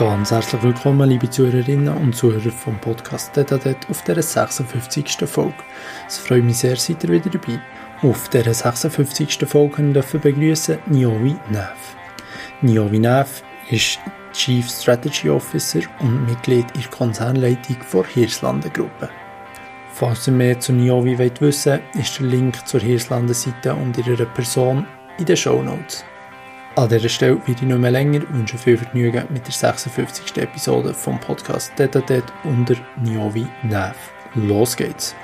Ganz herzlich willkommen, liebe Zuhörerinnen und Zuhörer vom Podcast Detadet auf der 56. Folge. Es freut mich sehr, seid ihr wieder dabei. Auf der 56. Folge dürfen wir begrüßen Niovi Neff. Niovi Neff ist Chief Strategy Officer und Mitglied in der Konzernleitung der Hirslanden Gruppe. Falls ihr mehr zu Niovi wollt wissen ist der Link zur Hirslanden Seite und ihrer Person in den Show Notes. An dieser Stelle werde ich nicht mehr länger, wünsche viel Vergnügen mit der 56. Episode vom Podcast Detatet unter Niovi Nav. Los geht's!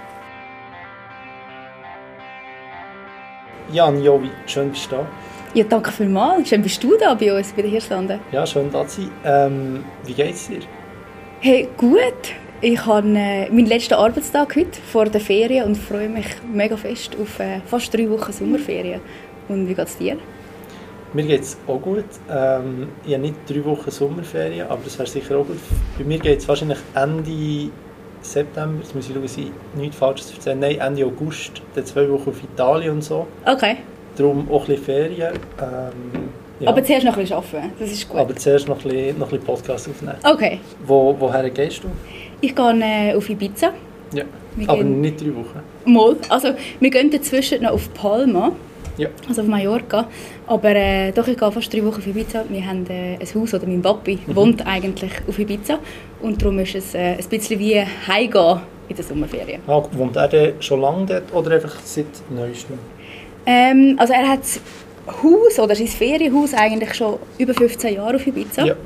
Ja, Niovi, schön bist du da. Ja, danke vielmals. Schön bist du da bei uns, bei den Hirslanden. Ja, schön da zu sein. Ähm, wie geht's dir? Hey, gut. Ich habe äh, meinen letzten Arbeitstag heute vor der Ferien und freue mich mega fest auf äh, fast drei Wochen Sommerferien. Und wie geht's dir? Mir geht es auch gut. Ähm, ich habe nicht drei Wochen Sommerferien, aber das wäre sicher auch gut. Bei mir geht es wahrscheinlich Ende September, jetzt muss ich schauen, dass ich nichts Falsches erzähle. Nein, Ende August, dann zwei Wochen auf Italien und so. Okay. Darum auch ein bisschen Ferien. Ähm, ja. Aber zuerst noch ein bisschen arbeiten, das ist gut. Aber zuerst noch ein bisschen, noch ein bisschen Podcast aufnehmen. Okay. Wo, woher gehst du? Ich gehe äh, auf Ibiza. Ja, wir aber nicht drei Wochen. Mal. Also, wir gehen dazwischen noch auf Palma. Ja. Also auf Mallorca. Aber äh, doch, ich gehe fast drei Wochen auf Ibiza. Wir haben äh, ein Haus, oder mein Papi mhm. wohnt eigentlich auf Ibiza. Und darum ist es äh, ein bisschen wie heimgehen in der Sommerferien. Ah, wohnt er denn schon lange dort oder einfach seit neuestem? Ähm, also er hat das Haus oder sein Ferienhaus eigentlich schon über 15 Jahre auf Ibiza. Ja.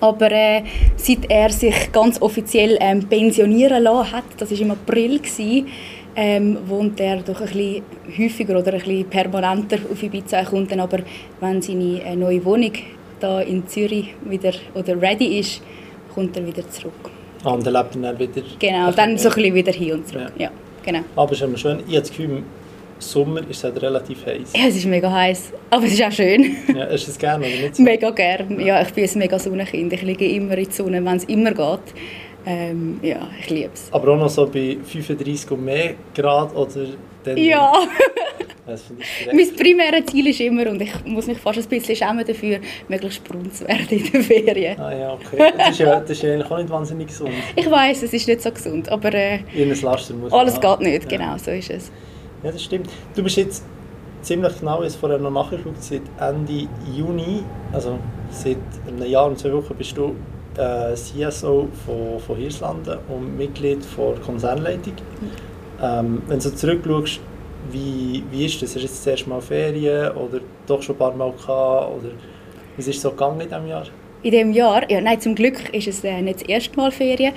Aber äh, seit er sich ganz offiziell ähm, pensionieren lassen hat, das war im April, gewesen, ähm, wohnt er doch ein bisschen häufiger oder ein bisschen permanenter auf Ibiza. Er kommt dann aber, wenn seine äh, neue Wohnung da in Zürich wieder oder ready ist, kommt er wieder zurück. Ah, und dann lebt er dann wieder? Genau, dann so ein bisschen wieder hin und zurück. Ja. ja genau. Aber es ist immer schön. Ich habe das Gefühl, im Sommer ist es halt relativ heiß. Ja, es ist mega heiß, aber es ist auch schön. Ja, du es gerne oder nicht? So? Mega gerne. Ja, ich bin ein mega Sonnenkind. Ich liege immer in der Sonne, wenn es immer geht. Ähm, ja, ich liebe es. Aber auch noch so bei 35 und mehr Grad oder dann... Ja. mein primäres Ziel ist immer, und ich muss mich fast ein bisschen schämen dafür, möglichst braun zu werden in den Ferien. Ah ja, okay. Das ist ja, das ist ja eigentlich auch nicht wahnsinnig gesund. Ich weiß, es ist nicht so gesund, aber... Äh, Laster muss Alles geht nicht, ja. genau, so ist es. Ja, das stimmt. Du bist jetzt ziemlich genau, jetzt vorher noch nachgeschaut, seit Ende Juni, also seit einem Jahr und zwei Wochen bist du äh, CSO von, von Hirslanden und Mitglied der Konzernleitung. Ähm, wenn du zurückschaust, wie, wie ist das? Du jetzt das erste Mal Ferien oder doch schon ein paar Mal gehabt? Oder wie ist so gegangen in diesem Jahr? In diesem Jahr. Ja, nein, zum Glück ist es äh, nicht das erste Mal Ferien.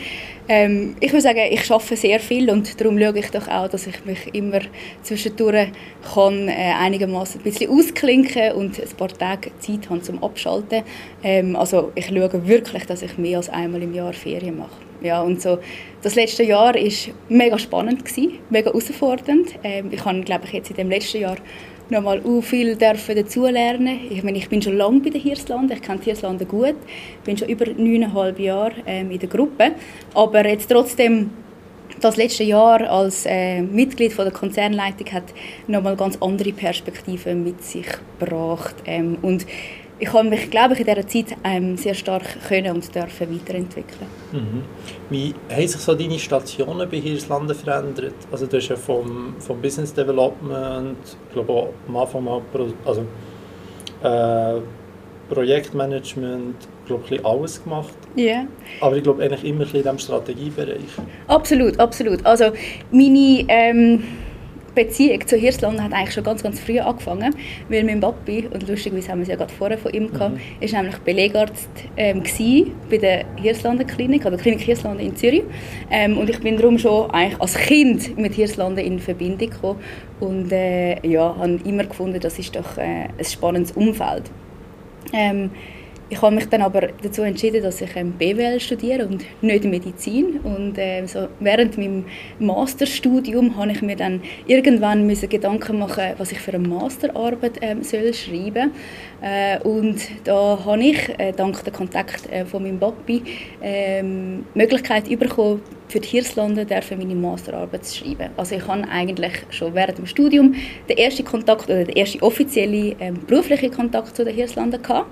Ähm, ich würde sagen, ich arbeite sehr viel und darum schaue ich doch auch, dass ich mich immer zwischendurch kann, äh, einigermaßen ein bisschen ausklinken und ein paar Tage Zeit habe zum Abschalten. Ähm, also ich schaue wirklich, dass ich mehr als einmal im Jahr Ferien mache. Ja, und so, das letzte Jahr war mega spannend, gewesen, mega herausfordernd. Ähm, ich habe, glaube ich, jetzt in dem letzten Jahr nochmal uh, viel dürfen dazulernen. Ich meine, ich bin schon lange bei den Hirslanden, ich kenne die Hirslanden gut, bin schon über neuneinhalb Jahre ähm, in der Gruppe, aber jetzt trotzdem das letzte Jahr als äh, Mitglied von der Konzernleitung hat nochmal ganz andere Perspektiven mit sich gebracht ähm, und ich habe mich, glaube ich, in dieser Zeit ähm, sehr stark können und dürfen weiterentwickeln. Mhm. Wie haben sich so deine Stationen bei Hirslanden verändert? Also du hast ja vom, vom Business Development, ich glaube auch am Anfang mal Pro, also, äh, Projektmanagement, glaube ich, alles gemacht. Ja. Yeah. Aber ich glaube eigentlich immer in diesem Strategiebereich. Absolut, absolut. Also meine... Ähm Beziehung zu Hirslanden hat eigentlich schon ganz, ganz früh angefangen, weil mein Papi, und lustigerweise haben wir es ja gerade vorher von ihm gehabt, mhm. ist nämlich Belegarzt ähm, bei der Hirslanden Klinik, oder Klinik Hirslanden in Zürich. Ähm, und ich bin darum schon eigentlich als Kind mit Hirslanden in Verbindung gekommen und äh, ja, habe immer gefunden, das ist doch äh, ein spannendes Umfeld. Ähm, ich habe mich dann aber dazu entschieden, dass ich ähm, BWL studiere und nicht Medizin. Und äh, so während meinem Masterstudium habe ich mir dann irgendwann müssen Gedanken machen, was ich für eine Masterarbeit ähm, soll schreiben. Äh, und da habe ich äh, dank der Kontakt äh, von meinem Papi die Möglichkeit bekommen, für die Hirslande meine Masterarbeit zu schreiben. Also ich habe eigentlich schon während dem Studium den ersten Kontakt oder den ersten offiziellen ähm, beruflichen Kontakt zu den Hirslanden gehabt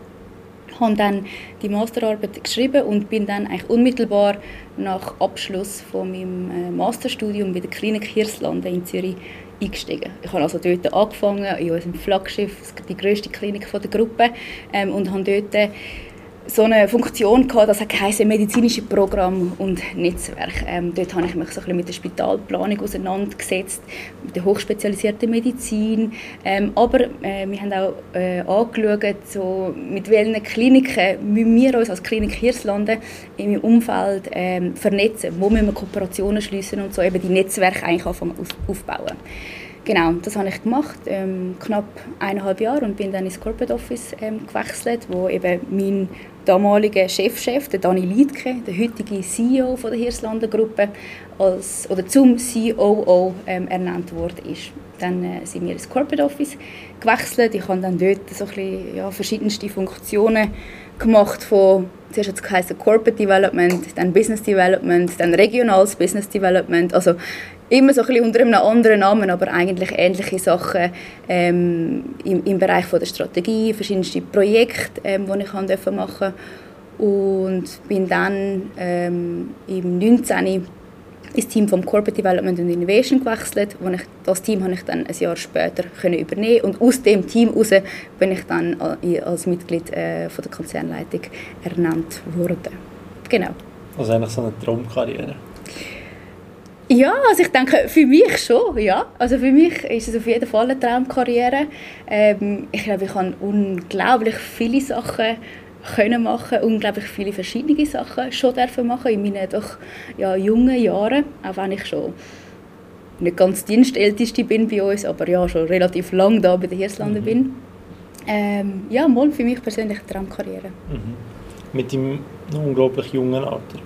habe dann die Masterarbeit geschrieben und bin dann eigentlich unmittelbar nach Abschluss von meinem äh, Masterstudium bei der Klinik Hirslanden in Zürich eingestiegen. Ich habe also dort angefangen, in unserem Flaggschiff, die grösste Klinik der Gruppe, ähm, und habe dort so eine Funktion gehabt, das heisst medizinische Programm und Netzwerk. Ähm, dort habe ich mich so ein mit der Spitalplanung auseinandergesetzt, mit der hochspezialisierten Medizin. Ähm, aber äh, wir haben auch äh, angeschaut, so, mit welchen Kliniken wir uns als Klinik Hirslanden im Umfeld ähm, vernetzen, wo müssen wir Kooperationen schließen und so eben die Netzwerke eigentlich anfangen aufbauen. Genau, das habe ich gemacht, ähm, knapp eineinhalb Jahre und bin dann ins Corporate Office ähm, gewechselt, wo eben mein damaliger Chefchef, der Dani Liedke, der heutige CEO von der Hirslanden Gruppe, als, oder zum COO ähm, ernannt worden ist. Dann äh, sind wir ins Corporate Office gewechselt. Ich habe dann dort so ein bisschen, ja, verschiedenste Funktionen gemacht von zuerst hat es Corporate Development, dann Business Development, dann regionales Business Development, also immer so ein bisschen unter einem anderen Namen, aber eigentlich ähnliche Sachen ähm, im, im Bereich von der Strategie, verschiedenste Projekte, ähm, die ich machen durfte und bin dann ähm, im 19 ins Team vom Corporate Development and Innovation gewechselt. Wo ich, das Team habe ich dann ein Jahr später können übernehmen und aus dem Team heraus bin ich dann als Mitglied äh, von der Konzernleitung ernannt worden. Genau. Also eigentlich so eine Traumkarriere. Ja, also ich denke, für mich schon, ja. Also für mich ist es auf jeden Fall eine Traumkarriere. Ähm, ich glaube, ich habe unglaublich viele Sachen können machen, unglaublich viele verschiedene Sachen schon dürfen machen in meinen doch ja, jungen Jahren, auch wenn ich schon nicht ganz dienstälteste bin bei uns, aber ja, schon relativ lang da bei den Hirslanden mhm. bin. Ähm, ja, mal für mich persönlich eine Traumkarriere. Mhm. Mit dem unglaublich jungen Alter.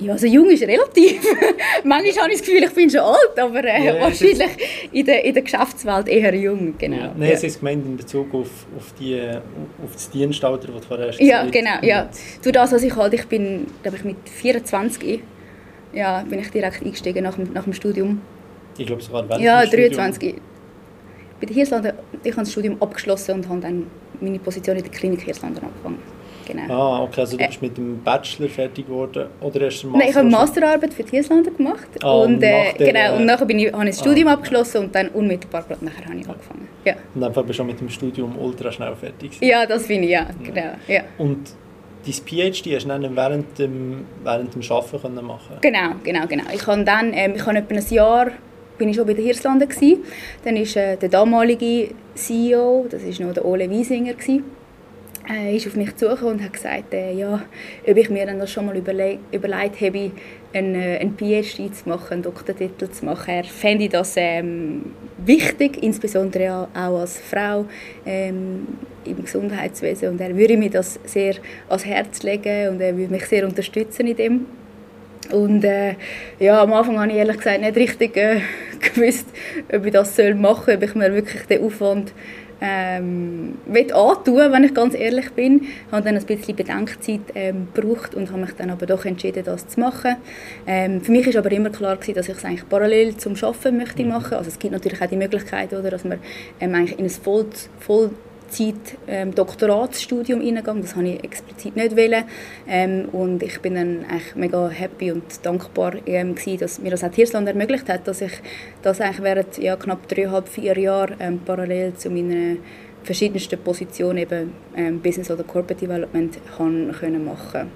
Ja, also jung ist relativ. Manchmal habe ich das Gefühl, ich bin schon alt, aber äh, ja, wahrscheinlich in der, in der Geschäftswelt eher jung. Genau. Ja. Nein, ja. es ist gemeint in Bezug auf, auf, die, auf das Dienstalter, das du vorher hast Ja, genau. Ja. Durch das, was ich halt, ich bin, glaube ich, mit 24 ja, bin ich direkt eingestiegen nach dem, nach dem Studium. Ich glaube sogar während Ja, 23. Studium. Bei der Hirslanden, ich habe das Studium abgeschlossen und habe dann meine Position in der Klinik Hirslanden angefangen genau. Ah, okay, also du bist mit dem Bachelor fertig geworden oder hast du Master? Nein, ich habe eine Masterarbeit für die Hirslanden gemacht ah, und, äh, der, genau, und nachher bin ich, habe ich das Studium ah, abgeschlossen und dann unmittelbar nachher habe ich angefangen. Ja. Und dann bist du schon mit dem Studium ultra schnell fertig. Ja, das bin ich, ja, genau. Ja. Und dein PhD hast du dann während dem, während dem Arbeiten können machen Genau, genau, genau. Ich habe dann, ähm, ich habe etwa ein Jahr bin ich schon bei den Hirslanden gewesen. Dann ist äh, der damalige CEO, das ist noch der Ole Wiesinger gewesen äh, ist auf mich zugekommen und hat gesagt, äh, ja, ob ich mir dann das schon mal überle überlegt habe, einen, äh, einen PhD zu machen, einen Doktortitel zu machen. Er fände das ähm, wichtig, insbesondere auch als Frau ähm, im Gesundheitswesen. Und er würde mir das sehr ans Herz legen und er würde mich sehr unterstützen in dem. Und äh, ja, am Anfang habe ich ehrlich gesagt nicht richtig äh, gewusst, ob ich das machen soll, ob ich mir wirklich den Aufwand ähm, antun wenn ich ganz ehrlich bin. Ich habe dann ein bisschen Bedenkzeit ähm, gebraucht und habe mich dann aber doch entschieden, das zu machen. Ähm, für mich ist aber immer klar gewesen, dass ich es eigentlich parallel zum Arbeiten möchte mhm. machen. Also es gibt natürlich auch die Möglichkeit, oder, dass man ähm, eigentlich in ein Voll, Voll Zeit ähm, Doktoratsstudium reingegangen. Das habe ich explizit nicht wollen. Ähm, und ich bin dann eigentlich mega happy und dankbar, ähm, gewesen, dass mir das auch Hirsland ermöglicht hat, dass ich das eigentlich während ja, knapp dreieinhalb, vier Jahren ähm, parallel zu meinen verschiedensten Positionen eben ähm, Business oder Corporate Development kann, können machen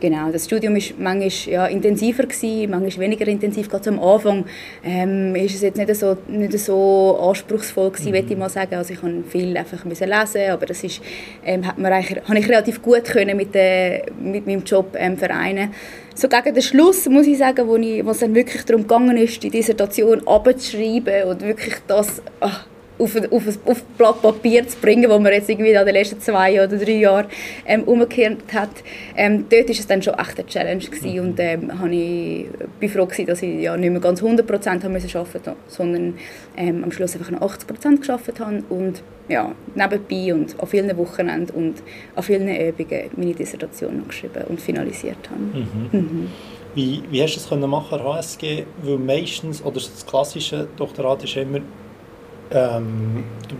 Genau, das Studium war manchmal ja, intensiver, gewesen, manchmal weniger intensiv. Gerade am Anfang ähm, es jetzt nicht so, nicht so anspruchsvoll gewesen, mhm. ich mal sagen. Also ich musste viel einfach müssen lesen, aber das ist, ähm, hat ich relativ gut können mit, äh, mit meinem Job ähm, vereinen. So gegen den Schluss, muss ich sagen, wo, ich, wo es dann wirklich darum ist, die Dissertation abzuschreiben und wirklich das... Ach, auf, auf, auf Blatt Papier zu bringen, wo man jetzt irgendwie in den letzten zwei oder drei Jahren ähm, umgekehrt hat. Ähm, dort war es dann schon echt eine Challenge gewesen mhm. und ähm, ich bin froh gewesen, dass ich ja nicht mehr ganz 100 Prozent arbeiten musste, sondern ähm, am Schluss einfach noch 80 Prozent gearbeitet habe und ja, nebenbei und an vielen Wochenenden und an vielen Übungen meine Dissertation noch geschrieben und finalisiert habe. Mhm. Mhm. Wie, wie hast du das können machen HSG? Weil meistens, oder das klassische Doktorat ist immer ähm, du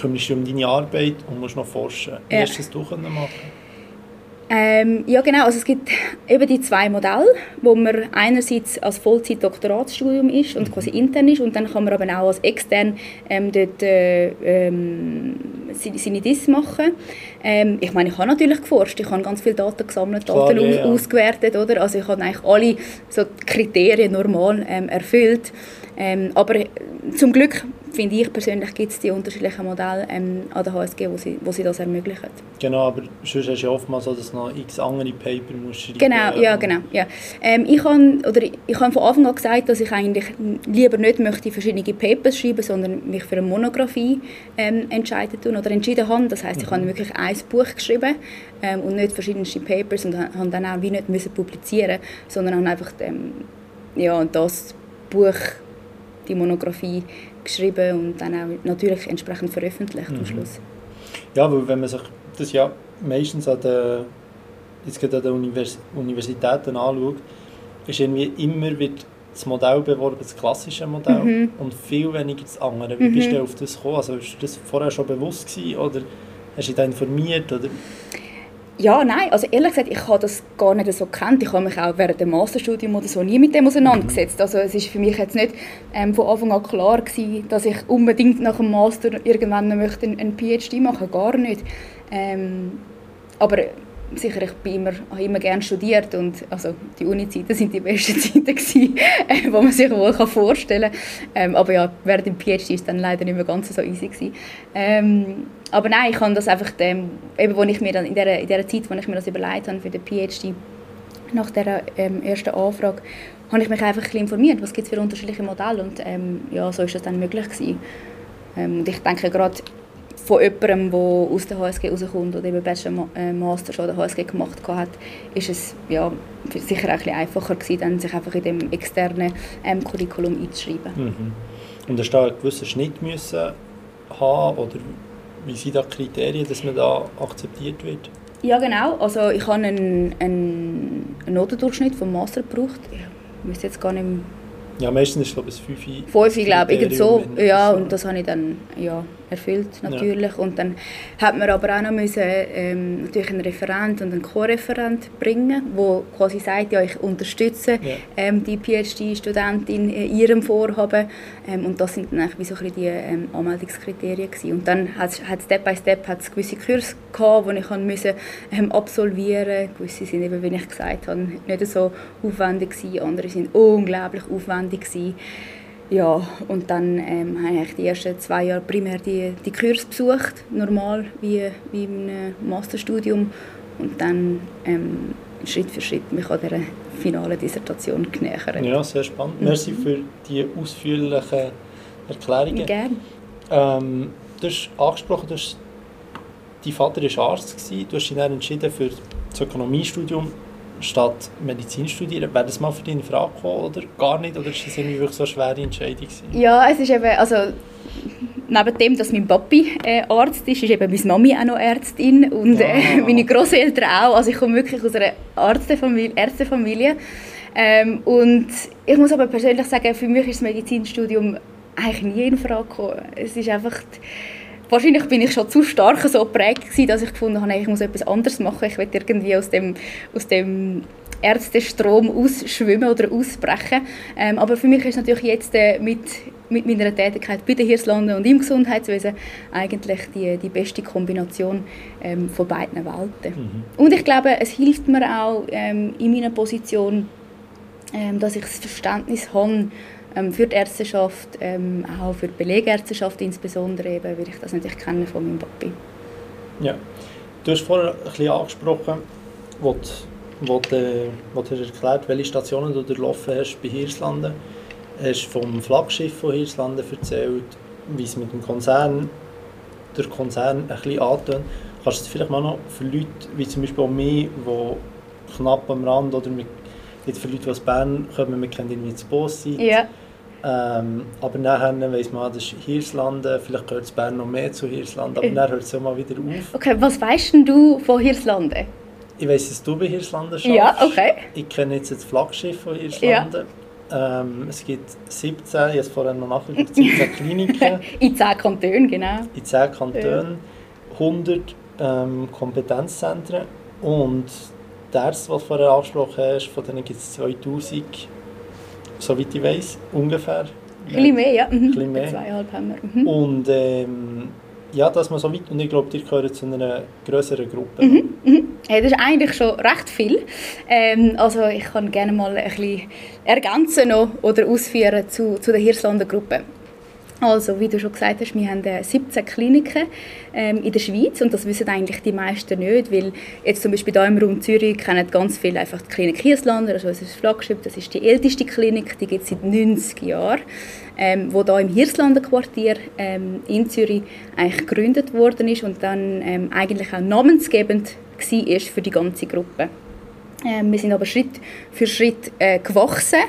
kümmerst dich um deine Arbeit und musst noch forschen. Wie Ja. hast du das du können machen Ähm, ja genau, also es gibt eben die zwei Modelle, wo man einerseits als Vollzeit-Doktoratsstudium ist und quasi intern ist und dann kann man aber auch als extern ähm, dort äh, ähm, seine DIS machen. Ähm, ich meine, ich habe natürlich geforscht, ich habe ganz viele Daten gesammelt, Klar, Daten ja, aus- ja. ausgewertet, oder? Also ich habe eigentlich alle so Kriterien normal ähm, erfüllt. Ähm, aber äh, zum Glück, finde ich persönlich, gibt es die unterschiedlichen Modelle ähm, an der HSG, wo sie, wo sie das ermöglichen. Genau, aber sonst hast du ja oftmals so, dass du noch x andere Paper musst schreiben Genau, ja, genau. Ja. Ähm, ich habe oder ich habe von Anfang an gesagt, dass ich eigentlich lieber nicht möchte verschiedene Papers schreiben, sondern mich für eine Monographie ähm, entscheiden tun oder entschieden habe. Das heißt, ich habe wirklich ein Buch geschrieben ähm, und nicht verschiedenste Papers und ha- habe dann auch wie nicht müssen publizieren, sondern habe einfach ähm, ja das Buch, die Monographie geschrieben und dann auch natürlich entsprechend veröffentlicht am Mhm. Schluss. Ja, weil wenn man sich das ja meistens an den, jetzt gerade an den Univers Universitäten anschaut, ist irgendwie immer wird das Modell beworben, das klassische Modell, Mhm. und viel weniger das andere. Wie bist du auf das gekommen? Also, ist das vorher schon bewusst gewesen, oder hast du dich da informiert? Oder? Ja, nein, also ehrlich gesagt, ich habe das gar nicht so gekannt. Ich habe mich auch während dem Masterstudium oder so nie mit dem auseinandergesetzt. Also es ist für mich jetzt nicht ähm, von Anfang an klar gewesen, dass ich unbedingt nach dem Master irgendwann möchte einen, PhD machen, gar nicht. Ähm, aber sicher, ich bin immer, habe immer gerne studiert und also die Uni-Zeiten sind die besten Zeiten gewesen, äh, man sich wohl vorstellen kann. Ähm, aber ja, während dem PhD ist dann leider nicht mehr ganz so easy. Ähm, aber nein, ich habe das einfach, ähm, eben, wo ich mir dann in der, in der Zeit, wo ich mir das überlegt habe für den PhD, nach der ähm, ersten Anfrage, habe ich mich einfach ein informiert, was gibt es für unterschiedliche Modelle und ähm, ja, so ist das dann möglich gewesen. Ähm, und ich denke gerade von jemandem, der aus der HSG rauskommt oder eben Bachelor, äh, Master schon der HSG gemacht hat, ist es ja, sicher auch ein bisschen einfacher gewesen, dann sich einfach in dem externen ähm, Curriculum einzuschreiben. Mhm. Und hast du da einen gewissen Schnitt müssen haben, oder wie sind da die Kriterien, dass man da akzeptiert wird? Ja, genau. Also ich habe einen, einen, Notendurchschnitt vom Master gebraucht. Ich wüsste jetzt gar nicht mehr. Ja, meistens ist es glaube ich das 5 Fünf, ich glaube, irgend so. Ja, und das habe ich dann ja, erfüllt, natürlich. Und dann hat man aber auch noch müssen, ähm, natürlich einen Referent und einen Co-Referent bringen, wo quasi sagt, ja, ich unterstütze Ja. ähm, die PhD-Studentin in ihrem Vorhaben. Ähm, und das sind dann eigentlich wie so ein bisschen die ähm, Anmeldungskriterien gewesen. Und dann hat es Step by Step hat's gewisse Kurse gehabt, die ich müssen, ähm, absolvieren musste. Gewisse sind eben, wie ich gesagt habe, nicht so aufwendig gewesen, andere sind unglaublich aufwendig gewesen. Ja, und dann ähm, habe ich die ersten zwei Jahre primär die, die Kurse besucht, normal wie, wie im Masterstudium. Und dann ähm, Schritt für Schritt mich an dieser finalen Dissertation genähert. Ja, sehr spannend. Mhm. Merci für die ausführlichen Erklärungen. Gerne. Ähm, du hast angesprochen, du hast, dein Vater war Arzt, gewesen. du hast dich dann entschieden für das Ökonomiestudium statt Medizin studieren. Wäre das mal für dich in Frage gekommen oder gar nicht? Oder ist das irgendwie wirklich so eine schwere Entscheidung gewesen? Ja, es ist eben, also neben dem, dass mein Papi äh, Arzt ist, ist eben meine Mami auch noch Ärztin und äh, Ah. meine Großeltern auch. Also ich komme wirklich aus einer Ärztefamilie. Ärztefamilie. Ähm, und ich muss aber persönlich sagen, für mich ist das Medizinstudium eigentlich nie in Frage gekommen. Es ist einfach... Wahrscheinlich bin ich schon zu stark so geprägt gewesen, dass ich gefunden habe, ich muss etwas anderes machen. Ich will irgendwie aus dem, aus dem Ärztestrom ausschwimmen oder ausbrechen. Ähm, aber für mich ist natürlich jetzt äh, mit, mit meiner Tätigkeit bei den Hirslanden und im Gesundheitswesen eigentlich die, die beste Kombination ähm, von beiden Welten. Mhm. Und ich glaube, es hilft mir auch ähm, in meiner Position, ähm, dass ich das Verständnis habe für die Ärzteschaft, ähm, auch für die Belegärzteschaft insbesondere, eben, weil ich das natürlich kenne von meinem Papi. Ja. Du hast vorher ein bisschen angesprochen, wo du, wo du, wo du hast erklärt welche Stationen du durchlaufen hast bei Hirslanden. Du hast vom Flaggschiff von Hirslanden erzählt, wie es mit dem Konzern, der Konzern ein bisschen antönt. Kannst du das vielleicht mal noch für Leute, wie zum Beispiel auch mich, die knapp am Rand, oder mit, jetzt für Leute, die aus Bern kommen, wir kennen irgendwie das Boss Ja. Ähm, aber nachher weiss man, das ist Hirslanden, vielleicht gehört es Bern noch mehr zu Hirslanden, aber Ja. dann hört es auch mal wieder auf. Okay, was weißt denn du von Hirslanden? Ich weiss, dass du bei Hirslanden schaffst. Ja, okay. Ich kenne jetzt das Flaggschiff von Hirslanden. Ähm, es gibt 17, ich habe vorhin noch nachgeguckt, 17 Kliniken. in 10 Kantonen, genau. In 10 Kantonen, 100 ähm, Kompetenzzentren und Ärzte, was du vorher angesprochen hast, von denen gibt es 2000, soweit ich weiß, ungefähr. Ein bisschen mehr, ja. Mhm. Mehr. Zweieinhalb haben wir. Mhm. Und ähm, ja, dass man so weit, und ich glaube, ihr gehört zu einer größeren Gruppe. Mhm. Mhm. Ja, das ist eigentlich schon recht viel. Ähm, also ich kann gerne mal ein bisschen ergänzen noch oder ausführen zu, zu der Hirslander Gruppe. Also, wie du schon gesagt hast, wir haben 17 äh, Kliniken ähm, in der Schweiz und das wissen eigentlich die meisten nicht, weil jetzt zum Beispiel hier im Raum Zürich kennen ganz viele einfach die Klinik Hirslander, also das ist das ist die älteste Klinik, die gibt es seit 90 Jahren, ähm, wo da im Hirslander Quartier ähm, in Zürich eigentlich gegründet worden ist und dann ähm, eigentlich auch namensgebend war für die ganze Gruppe. Ähm, wir sind aber Schritt für Schritt äh, gewachsen.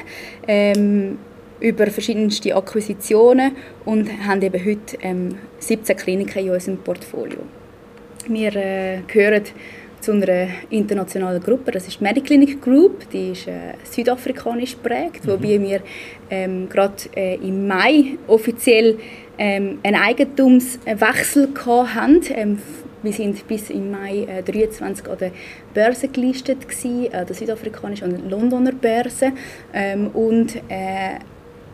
Über verschiedenste Akquisitionen und haben eben heute ähm, 17 Kliniken in unserem Portfolio. Wir äh, gehören zu einer internationalen Gruppe, das ist die Mediclinic Group, die ist äh, südafrikanisch geprägt, mhm. wobei wir ähm, gerade äh, im Mai offiziell ähm, einen Eigentumswechsel hatten. Ähm, wir sind bis im Mai äh, 23 an der Börse gelistet gewesen, äh, der südafrikanischen und Londoner Börse ähm, und äh,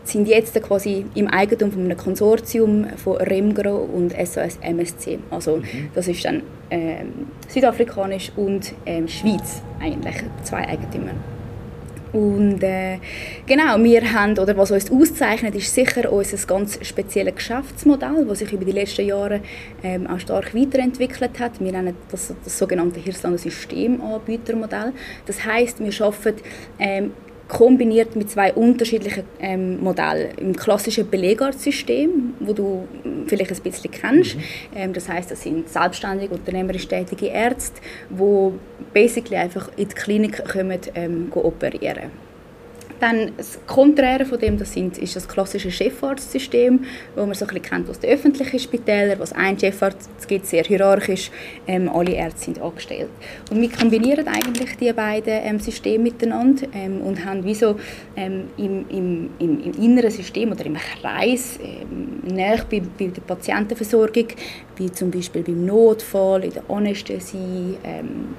sind jetzt quasi im Eigentum von einem Konsortium von Remgro und SOS MSC. Also mhm. das ist dann ähm, südafrikanisch und ähm, Schweiz eigentlich, zwei Eigentümer. Und äh, genau, wir haben, oder was uns auszeichnet, ist sicher unser ganz spezielles Geschäftsmodell, das sich über die letzten Jahre ähm, auch stark weiterentwickelt hat. Wir nennen das das sogenannte Hirslander Systemanbietermodell. Das heißt, wir arbeiten ähm, kombiniert mit zwei unterschiedlichen ähm, Modellen. Im klassischen Belegarztsystem, wo du vielleicht ein bisschen kennst. Mhm. Ähm, das heißt, das sind selbstständige, unternehmerisch tätige Ärzte, die basically einfach in die Klinik kommen, ähm, operieren dann das Konträre von dem das sind, ist das klassische Chefarztsystem, wo man so ein kennt aus den öffentlichen Spitälern, was ein Chefarzt gibt, sehr hierarchisch, ähm, alle Ärzte sind angestellt. Und wir kombinieren eigentlich die beiden ähm, Systeme miteinander ähm, und haben wie so ähm, im, im, im, im, inneren System oder im Kreis ähm, näher bei, bei der Patientenversorgung, wie zum Beispiel beim Notfall, in der Anästhesie, ähm,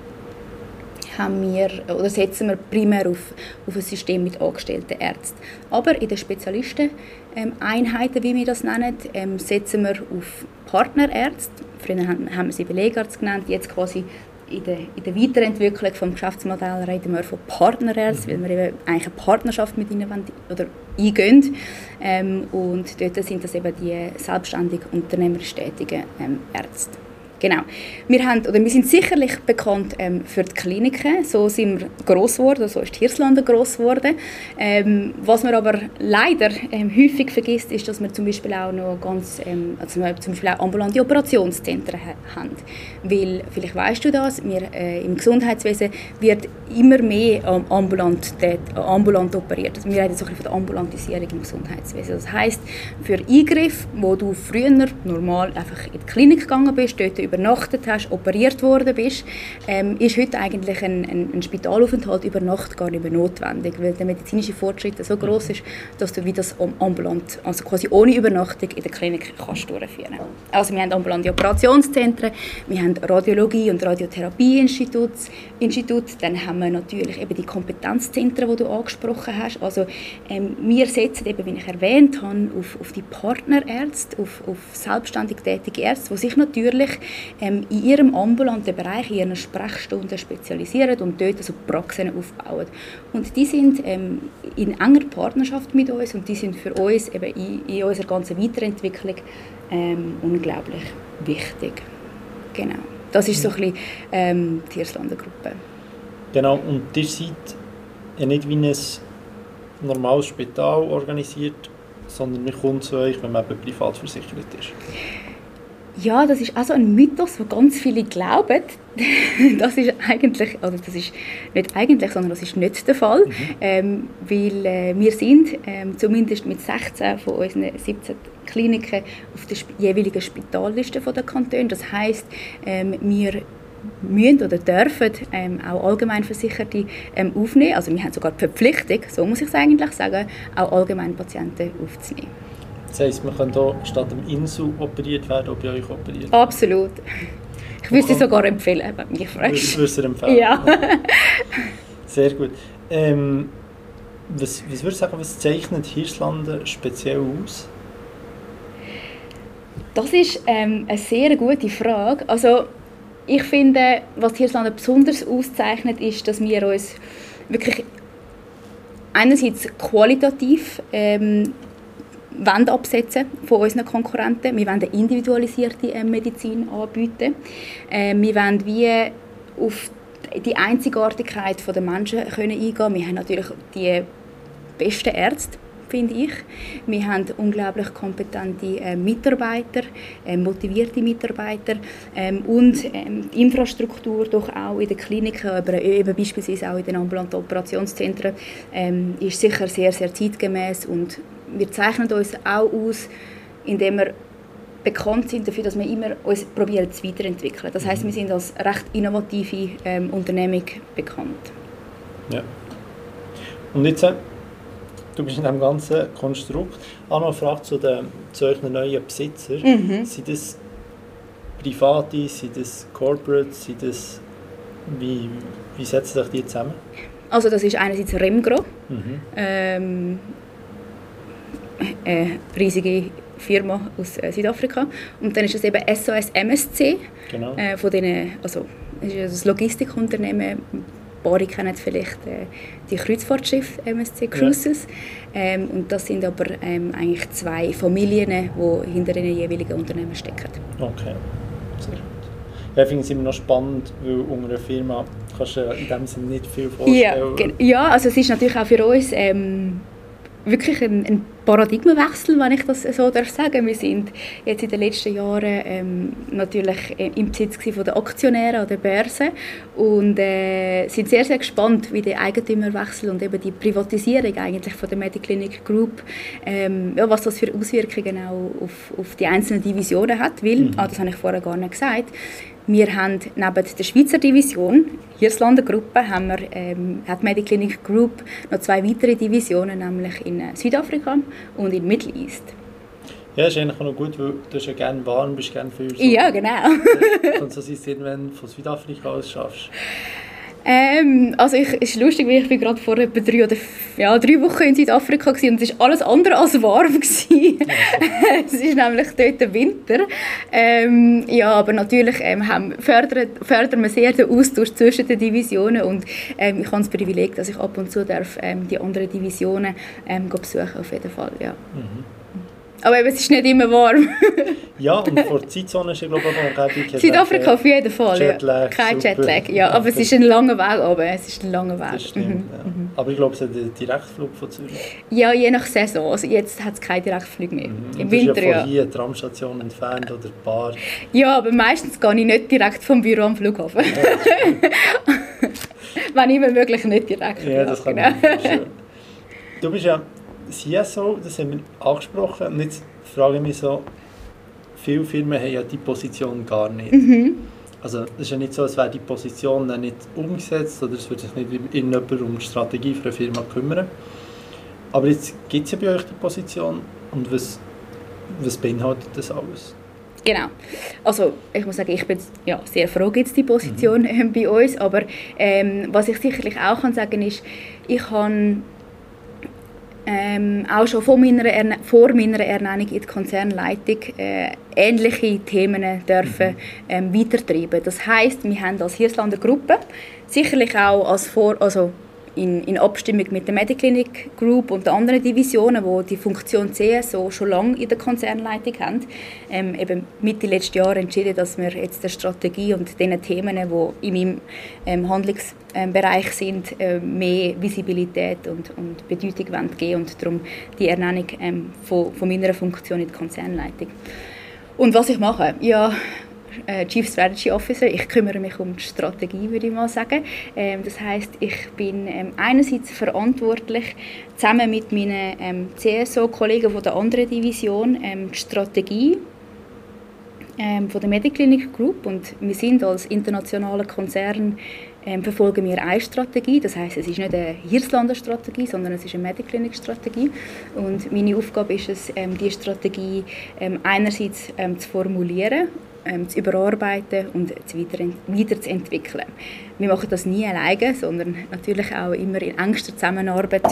haben wir, oder setzen wir primär auf, auf ein System mit angestellten Ärzten. Aber in den Spezialisteneinheiten, wie wir das nennen, ähm, setzen wir auf Partnerärzte. Früher haben, wir sie Belegarzt genannt, jetzt quasi in der, in der Weiterentwicklung des Geschäftsmodells reden wir von Partnerärzten, weil wir eben eigentlich eine Partnerschaft mit ihnen wollen, oder eingehen. Ähm, und dort sind das eben die selbstständig unternehmerisch tätigen ähm, Ärzte. Genau. Wir, haben, oder wir sind sicherlich bekannt ähm, für die Kliniken. So sind wir gross geworden, so ist Hirslanden gross geworden. Ähm, was man aber leider ähm, häufig vergisst, ist, dass wir zum Beispiel auch noch ganz, ähm, also zum Beispiel auch ambulante Operationszentren ha haben. Weil, vielleicht weißt du das, wir, äh, im Gesundheitswesen wird immer mehr ambulant, äh, ambulant operiert. Also wir reden so ein von der Ambulantisierung im Gesundheitswesen. Das heißt, für Eingriffe, wo du früher normal einfach in die Klinik gegangen bist, dort übernachtet hast, operiert worden bist, ähm, ist heute eigentlich ein, ein, ein, Spitalaufenthalt über Nacht gar nicht mehr notwendig, weil der medizinische Fortschritt so groß ist, dass du wie das ambulant, also quasi ohne Übernachtung in der Klinik kannst durchführen. Also wir haben ambulante Operationszentren, wir haben Radiologie- und Radiotherapie-Institut, dann haben wir natürlich eben die Kompetenzzentren, die du angesprochen hast. Also ähm, wir setzen eben, wie ich erwähnt habe, auf, auf die Partnerärzte, auf, auf selbstständig tätige Ärzte, die sich natürlich ähm, in ihrem ambulanten Bereich, in ihren Sprechstunden spezialisieren und dort also Praxen aufbauen. Und die sind ähm, in enger Partnerschaft mit uns und die sind für uns eben in, in unserer ganzen Weiterentwicklung ähm, unglaublich wichtig. Genau. Das ist so ein bisschen ähm, die Irslander Gruppe. Genau, und ihr seid ja nicht wie ein normales Spital organisiert, sondern man kommt zu euch, wenn man eben privat versichert ist. Ja, das ist also ein Mythos, wo ganz viele glauben. das ist eigentlich, also das ist nicht eigentlich, sondern das ist nicht der Fall, mhm. ähm, weil äh, wir sind ähm, zumindest mit 16 von unseren 17 Kliniken auf der jeweiligen Spitalliste der Kantone. Das heißt, ähm, wir müssen oder dürfen ähm, auch Allgemeinversicherte ähm, aufnehmen. Also wir haben sogar die Verpflichtung, so muss ich es eigentlich sagen, auch Allgemeinpatienten aufzunehmen. Das heisst, man kann hier statt dem Insu operiert werden, ob bei euch operiert? Absolut. Ich würde sie sogar empfehlen, wenn mich fragst. Würdest du empfehlen? Ja. Sehr gut. Ähm, was, was würdest du sagen, was zeichnet Hirslanden speziell aus? Das ist ähm, eine sehr gute Frage. Also ich finde, was Hirslanden besonders auszeichnet, ist, dass wir uns wirklich einerseits qualitativ ähm, wollen absetzen von unseren Konkurrenten. Wir wollen eine individualisierte äh, Medizin anbieten. Äh, wir wollen wie auf die Einzigartigkeit der Menschen können eingehen. Wir haben natürlich die besten Ärzte finde ich. Wir haben unglaublich kompetente äh, Mitarbeiter, motivierte Mitarbeiter ähm, und ähm, die Infrastruktur doch auch in den Kliniken, aber eben beispielsweise auch in den ambulanten Operationszentren ähm, ist sicher sehr, sehr zeitgemäß und wir zeichnen uns auch aus, indem wir bekannt sind dafür, dass wir immer uns probieren zu weiterentwickeln. Das heißt, wir sind als recht innovative ähm, Unternehmung bekannt. Ja. Und jetzt äh, Du bist in diesem ganzen Konstrukt. Auch noch eine Frage zu den zu euren neuen Besitzern. Mhm. Sind das Private, sind das Corporates, sind das, wie, wie setzen sich die zusammen? Also das ist einerseits Remgro, mhm. ähm, eine riesige Firma aus äh, Südafrika. Und dann ist es eben SOS MSC, genau. äh, von denen, also ist ein Logistikunternehmen Paare kennen vielleicht äh, die Kreuzfahrtschiff MSC Cruises. Ja. Ähm, und das sind aber ähm, eigentlich zwei Familien, die hinter den jeweiligen Unternehmen stecken. Okay, sehr gut. Ja, ich finde es immer noch spannend, weil unter einer Firma kannst du in dem Sinne nicht viel vorstellen. Ja, ja also es ist natürlich auch für uns ähm, wirklich ein, ein Paradigmenwechsel, wenn ich das so darf sagen. Wir sind jetzt in den letzten Jahren ähm, natürlich äh, im Besitz von der Aktionäre an der Börse und äh, sind sehr sehr gespannt, wie der Eigentümerwechsel und eben die Privatisierung eigentlich von der Mediclinic Group, ähm, ja, was das für Auswirkungen auch auf, auf die einzelnen Divisionen hat. Weil, mhm. ah, das habe ich vorher gar nicht gesagt, wir haben neben der Schweizer Division, Hirslanden Gruppe, haben wir, ähm, hat Mediclinic Group noch zwei weitere Divisionen, nämlich in äh, Südafrika und in Middle East. Ja, ist eigentlich auch noch gut, weil du ja gerne warm bist, gerne für so. Ja, genau. Und so sein, wenn du von Südafrika aus schaffst. Ähm, also ich, es ist lustig, weil ich bin gerade vor etwa drei, oder, ja, drei Wochen in Südafrika war und es war alles andere als warm. es ist nämlich dort der Winter. Ähm, ja, aber natürlich ähm, haben, fördern, fördern wir sehr den Austausch zwischen den Divisionen und ähm, ich habe das Privileg, dass ich ab und zu darf, ähm, die anderen Divisionen ähm, besuchen auf jeden Fall. Ja. Mhm. Aber eben, es ist nicht immer warm. ja, und vor der Zeitzone ist es, glaube ich, auch Umgebung. Südafrika auf jeden Fall, Jetlag, ja. Kein super. Jetlag, ja. Aber es ist ein langer Weg aber Es ist ein langer Weg. Das stimmt, mhm. ja. Mhm. Aber ich glaube, es hat einen Direktflug von Zürich. Ja, je nach Saison. Also jetzt hat es keinen Direktflug mehr. Mhm. Im Winter, ja. von hier eine Tramstation entfernt oder ein paar. Ja, aber meistens gehe ich nicht direkt vom Büro am Flughafen. Ja, Wenn immer möglich nicht direkt. Ja, das kann genau. ich Du bist ja CSO, das haben wir angesprochen. Und jetzt frage ich mich so, viele Firmen haben ja die Position gar nicht. Mhm. Also es ist ja nicht so, als wäre die Position dann nicht umgesetzt oder es würde sich nicht irgendjemand um die Strategie für eine Firma kümmern. Aber jetzt gibt es ja bei euch die Position und was, was beinhaltet das alles? Genau. Also ich muss sagen, ich bin ja, sehr froh, gibt es die Position mhm. bei uns, aber ähm, was ich sicherlich auch kann sagen ist, ich habe ähm, auch schon vor meiner, Erne vor meiner Ernennung in der Konzernleitung äh, ähnliche Themen dürfen ähm, weitertreiben. Das heißt, wir haben als Hirslander Gruppe sicherlich auch als vor, also in, in Abstimmung mit der Mediclinic Group und den anderen Divisionen, die die Funktion CSO schon lange in der Konzernleitung haben, ähm, eben Mitte letzten Jahr entschieden, dass wir jetzt der Strategie und den Themen, die in meinem ähm, Handlungsbereich sind, äh, mehr Visibilität und, und Bedeutung geben und darum die Ernennung ähm, von, von meiner Funktion in der Konzernleitung. Und was ich mache? Ja, äh, Chief Strategy Officer. Ich kümmere mich um die Strategie, würde ich mal sagen. Ähm, das heißt, ich bin ähm, einerseits verantwortlich, zusammen mit meinen ähm, CSO-Kollegen von der anderen Division, ähm, die Strategie ähm, von der Mediclinic Group und wir sind als internationaler Konzern ähm, verfolgen wir eine Strategie. Das heißt, es ist nicht eine Hirslander Strategie, sondern es ist eine Mediclinic Strategie. Und meine Aufgabe ist es, ähm, die Strategie ähm, einerseits ähm, zu formulieren ähm, zu überarbeiten und zu weiterzuentwickeln. Wir machen das nie alleine, sondern natürlich auch immer in engster Zusammenarbeit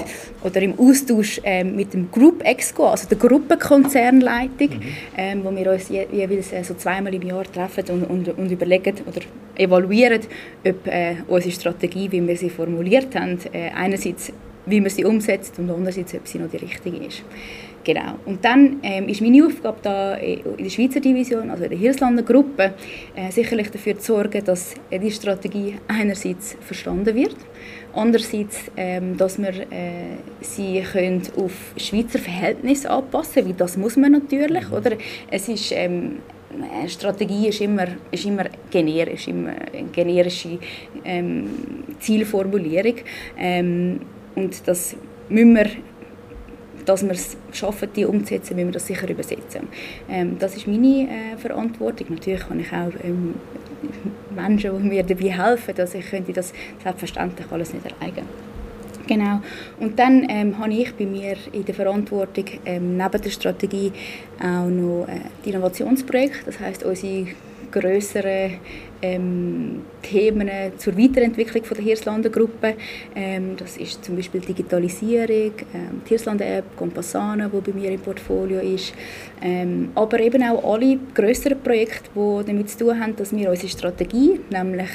oder im Austausch ähm, mit dem Group Exco, also der Gruppenkonzernleitung, mhm. ähm, wo wir uns je, jeweils äh, so zweimal im Jahr treffen und, und, und überlegen oder evaluieren, ob äh, unsere Strategie, wie wir sie formuliert haben, äh, einerseits wie man sie umsetzt und andererseits, ob sie noch die richtige ist. Genau. Und dann ähm, ist meine Aufgabe da in der Schweizer Division, also in der Hirslander Gruppe, äh, sicherlich dafür zu sorgen, dass äh, die Strategie einerseits verstanden wird, andererseits, ähm, dass wir äh, sie können auf Schweizer Verhältnisse anpassen, weil das muss man natürlich, mhm. oder? Es ist ähm, eine Strategie ist immer, ist immer generisch, immer eine generische ähm, Zielformulierung. Ähm, und das müssen wir dass wir es schaffen, die umzusetzen, müssen wir das sicher übersetzen. Ähm, das ist meine äh, Verantwortung. Natürlich kann ich auch ähm, Menschen, die mir dabei helfen, dass ich könnte das selbstverständlich alles nicht erreichen. Genau. Und dann ähm, habe ich bei mir in der Verantwortung ähm, neben der Strategie auch noch äh, die Innovationsprojekte, das heißt unsere größere ähm, Themen zur Weiterentwicklung von der Hirslander Gruppe. Ähm, das ist zum Beispiel Digitalisierung, ähm, die Hirslander App, Compassana, die bei mir im Portfolio ist, ähm, aber eben auch alle größeren Projekte, die damit zu tun haben, dass wir unsere Strategie, nämlich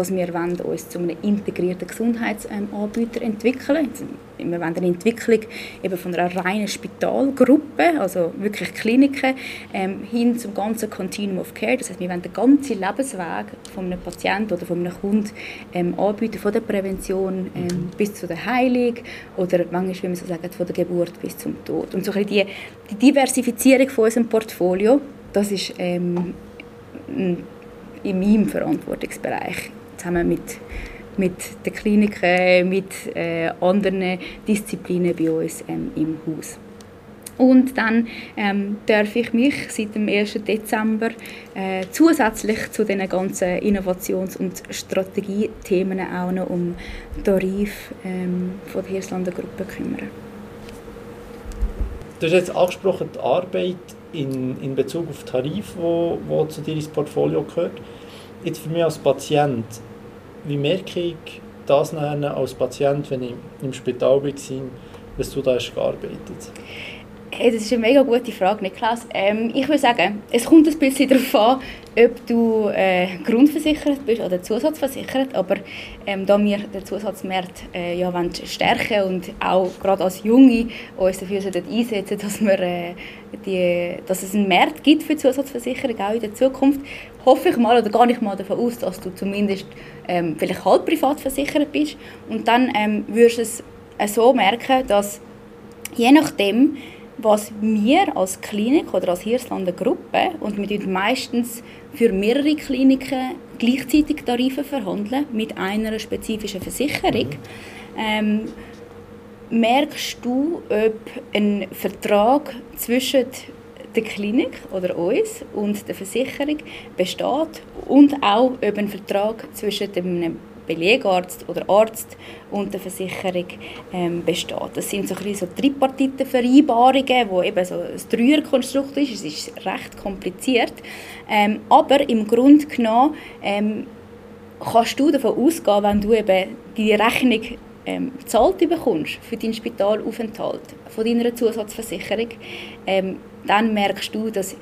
dass wir uns zu einem integrierten Gesundheitsanbieter entwickeln Wir wollen eine Entwicklung eben von einer reinen Spitalgruppe, also wirklich Kliniken, ähm, hin zum ganzen Continuum of Care. Das heißt, wir wollen den ganzen Lebensweg von einem Patienten oder von einem Kunden ähm, anbieten, von der Prävention ähm, mhm. bis zu der Heilung oder manchmal, wie man so sagt, von der Geburt bis zum Tod. Und so ein die, die Diversifizierung von unserem Portfolio, das ist ähm, in meinem Verantwortungsbereich zusammen mit, mit den Kliniken, mit äh, anderen Disziplinen bei uns ähm, im Haus. Und dann ähm, darf ich mich seit dem 1. Dezember äh, zusätzlich zu den ganzen Innovations- und Strategiethemen auch noch um Tarif ähm, von der Hirslander Gruppe kümmern. Du hast jetzt angesprochen, die Arbeit in, in Bezug auf Tarif, wo, wo zu dir ins Portfolio gehört. Jetzt für mich als Patient, wie merke ich das als Patient, wenn ich im Spital war, dass du da hast gearbeitet hast? Hey, das ist eine mega gute Frage, Niklas. Ähm, ich würde sagen, es kommt ein bisschen darauf an, ob du äh, grundversichert bist oder zusatzversichert. Aber ähm, da wir den Zusatzmarkt äh, ja, stärken und auch gerade als Junge uns dafür einsetzen dass, wir, äh, die, dass es einen Markt gibt für Zusatzversicherung auch in der Zukunft, hoffe ich mal oder gar nicht mal davon aus, dass du zumindest ähm, vielleicht halb privat versichert bist. Und dann ähm, wirst du es äh, so merken, dass je nachdem, was wir als Klinik oder als Hirslander Gruppe und wir tun meistens für mehrere Kliniken gleichzeitig Tarife verhandeln mit einer spezifischen Versicherung. Ähm, merkst du, ob ein Vertrag zwischen der Klinik oder uns und der Versicherung besteht und auch ob ein Vertrag zwischen dem Belegarzt oder Arzt und der Versicherung ähm, besteht. Das sind so, ein so tripartite Vereinbarungen, wo eben so ein Dreierkonstrukt ist. Es ist recht kompliziert. Ähm, aber im Grunde genommen ähm, kannst du davon ausgehen, wenn du eben die Rechnung ähm, bezahlt bekommst für deinen Spitalaufenthalt von deiner Zusatzversicherung, ähm, dann merkst du, dass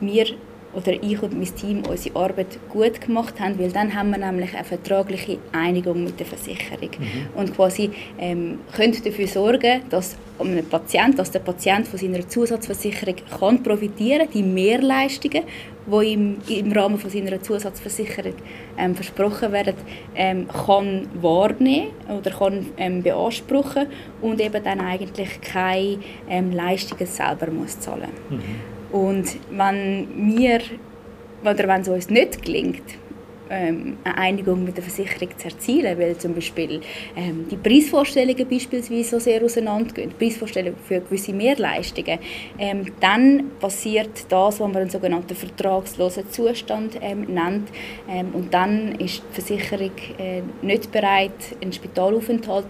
wir oder ich und mein Team unsere Arbeit gut gemacht haben, weil dann haben wir nämlich eine vertragliche Einigung mit der Versicherung mhm. und quasi ähm, können dafür sorgen, dass ein Patient, dass der Patient von seiner Zusatzversicherung kann profitieren, die Mehrleistungen, die ihm im Rahmen von seiner Zusatzversicherung ähm, versprochen werden, ähm, kann wahrnehmen oder kann ähm, beanspruchen und eben dann eigentlich keine ähm, Leistungen selber muss zahlen. Mhm. Und wenn wir, oder wenn es uns nicht gelingt, ähm, eine Einigung mit der Versicherung zu erzielen, weil zum Beispiel ähm, die Preisvorstellungen beispielsweise so sehr auseinandergehen, die Preisvorstellungen für gewisse Mehrleistungen, ähm, dann passiert das, was man einen sogenannten vertragslosen Zustand ähm, nennt ähm, und dann ist die Versicherung äh, nicht bereit, einen Spitalaufenthalt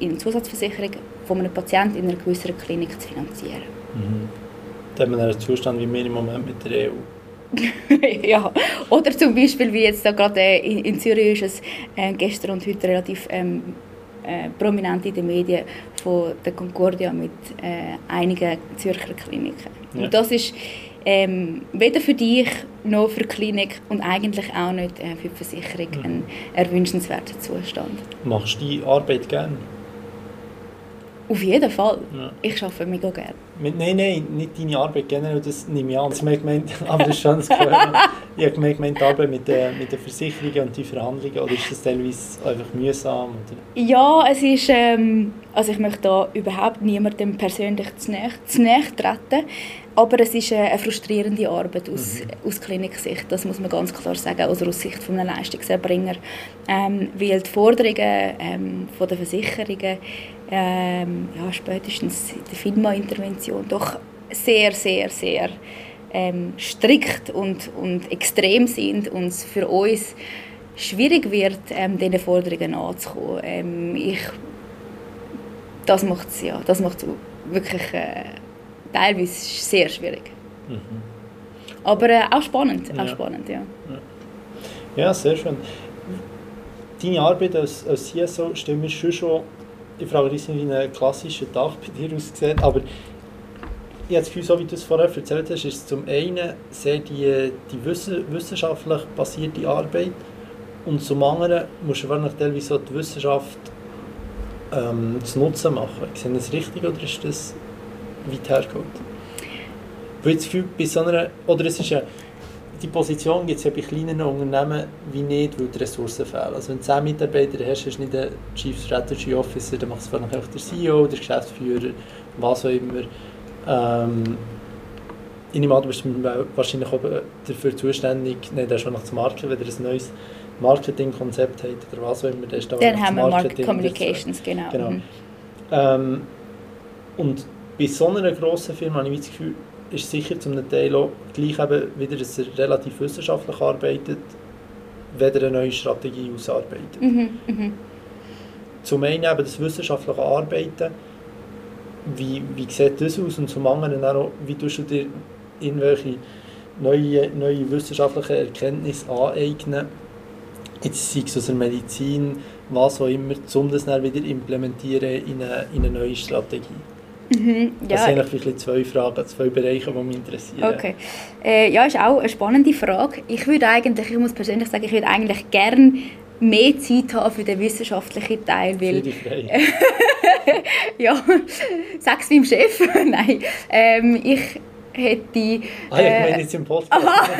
in einer Zusatzversicherung von einem Patienten in einer gewissen Klinik zu finanzieren. Mhm. Einen Zustand wie wir im Moment mit der EU. ja, oder zum Beispiel, wie jetzt da gerade äh, in, in, Zürich ist es äh, gestern und heute relativ ähm, äh, prominent in den Medien von der Concordia mit äh, einigen Zürcher Kliniken. Ja. Und das ist ähm, weder für dich noch für die Klinik und eigentlich auch nicht äh, für die Versicherung mhm. ein erwünschenswerter Zustand. Machst du die Arbeit gerne? Auf jeden Fall. Ja. Ich arbeite mega gerne. Nein, nein, nicht deine Arbeit generell, das nehme ich an. Das gemeint, aber das ist schon das Ich habe gemeint, die Arbeit mit den, mit den Versicherungen und die Verhandlungen, oder ist das teilweise einfach mühsam? Oder? Ja, es ist, ähm, also ich möchte da überhaupt niemandem persönlich zu nahe, zu nahe treten, aber es ist eine frustrierende Arbeit aus, mhm. aus Kliniksicht, das muss man ganz klar sagen, also aus Sicht von einem Leistungserbringer. Ähm, weil die Forderungen ähm, von der Versicherungen ähm, ja, spätestens in der FINMA-Intervention doch sehr, sehr, sehr ähm, strikt und, und extrem sind und es für uns schwierig wird, ähm, diesen Forderungen anzukommen. Ähm, ich, das macht es ja, wirklich äh, teilweise sehr schwierig. Mhm. Aber äh, auch spannend, ja. auch spannend, ja. Ja, sehr schön. Deine Arbeit als, als CSO stellen wir schon die Frage ist, wie ein klassischer Tag bei dir aussieht, aber ich habe das Gefühl, so wie du es vorher erzählt hast, ist zum einen sehr die, die wissenschaftlich basierte Arbeit und zum anderen musst du wahrscheinlich teilweise so die Wissenschaft ähm, zu Nutzen machen. Ist das richtig oder ist das weit hergeholt? Weil das Gefühl, bei so einer, oder es ist ja die Position gibt es ja bei kleinen Unternehmen wie nicht, weil die Ressourcen fehlen. Also wenn du 10 Mitarbeiter hast, hast du nicht den Chief Strategy Officer, dann macht es vielleicht auch der CEO, der Geschäftsführer, was auch immer. Ähm, in dem Alter bist du wahrscheinlich auch dafür zuständig, nicht erst nach dem Marketing, wenn ihr ein neues Marketingkonzept habt oder was auch immer. Dann, dann, dann haben wir Marketing Communications, genau. genau. Mhm. Ähm, und bei so einer grossen Firma habe ich das Gefühl, ist sicher zum Teil auch gleich eben wieder, dass er relativ wissenschaftlich arbeitet, wenn er eine neue Strategie ausarbeitet. Mhm, mh. Zum einen eben das wissenschaftliche Arbeiten, wie, wie sieht das aus und zum anderen auch, wie tust du dir irgendwelche neue, neue wissenschaftliche Erkenntnisse aneignen, jetzt sei es aus der Medizin, was auch immer, um das dann wieder implementieren in eine, in eine neue Strategie. Mhm, ja. Das sind vielleicht zwei Fragen, zwei Bereiche, die mich interessieren. Okay. Äh, ja, ist auch eine spannende Frage. Ich würde eigentlich, ich muss persönlich sagen, ich würde eigentlich gerne mehr Zeit haben für den wissenschaftlichen Teil, weil... ja, sag's meinem Chef. Nein, ähm, ich hätte... Ah, ich meine jetzt im Podcast.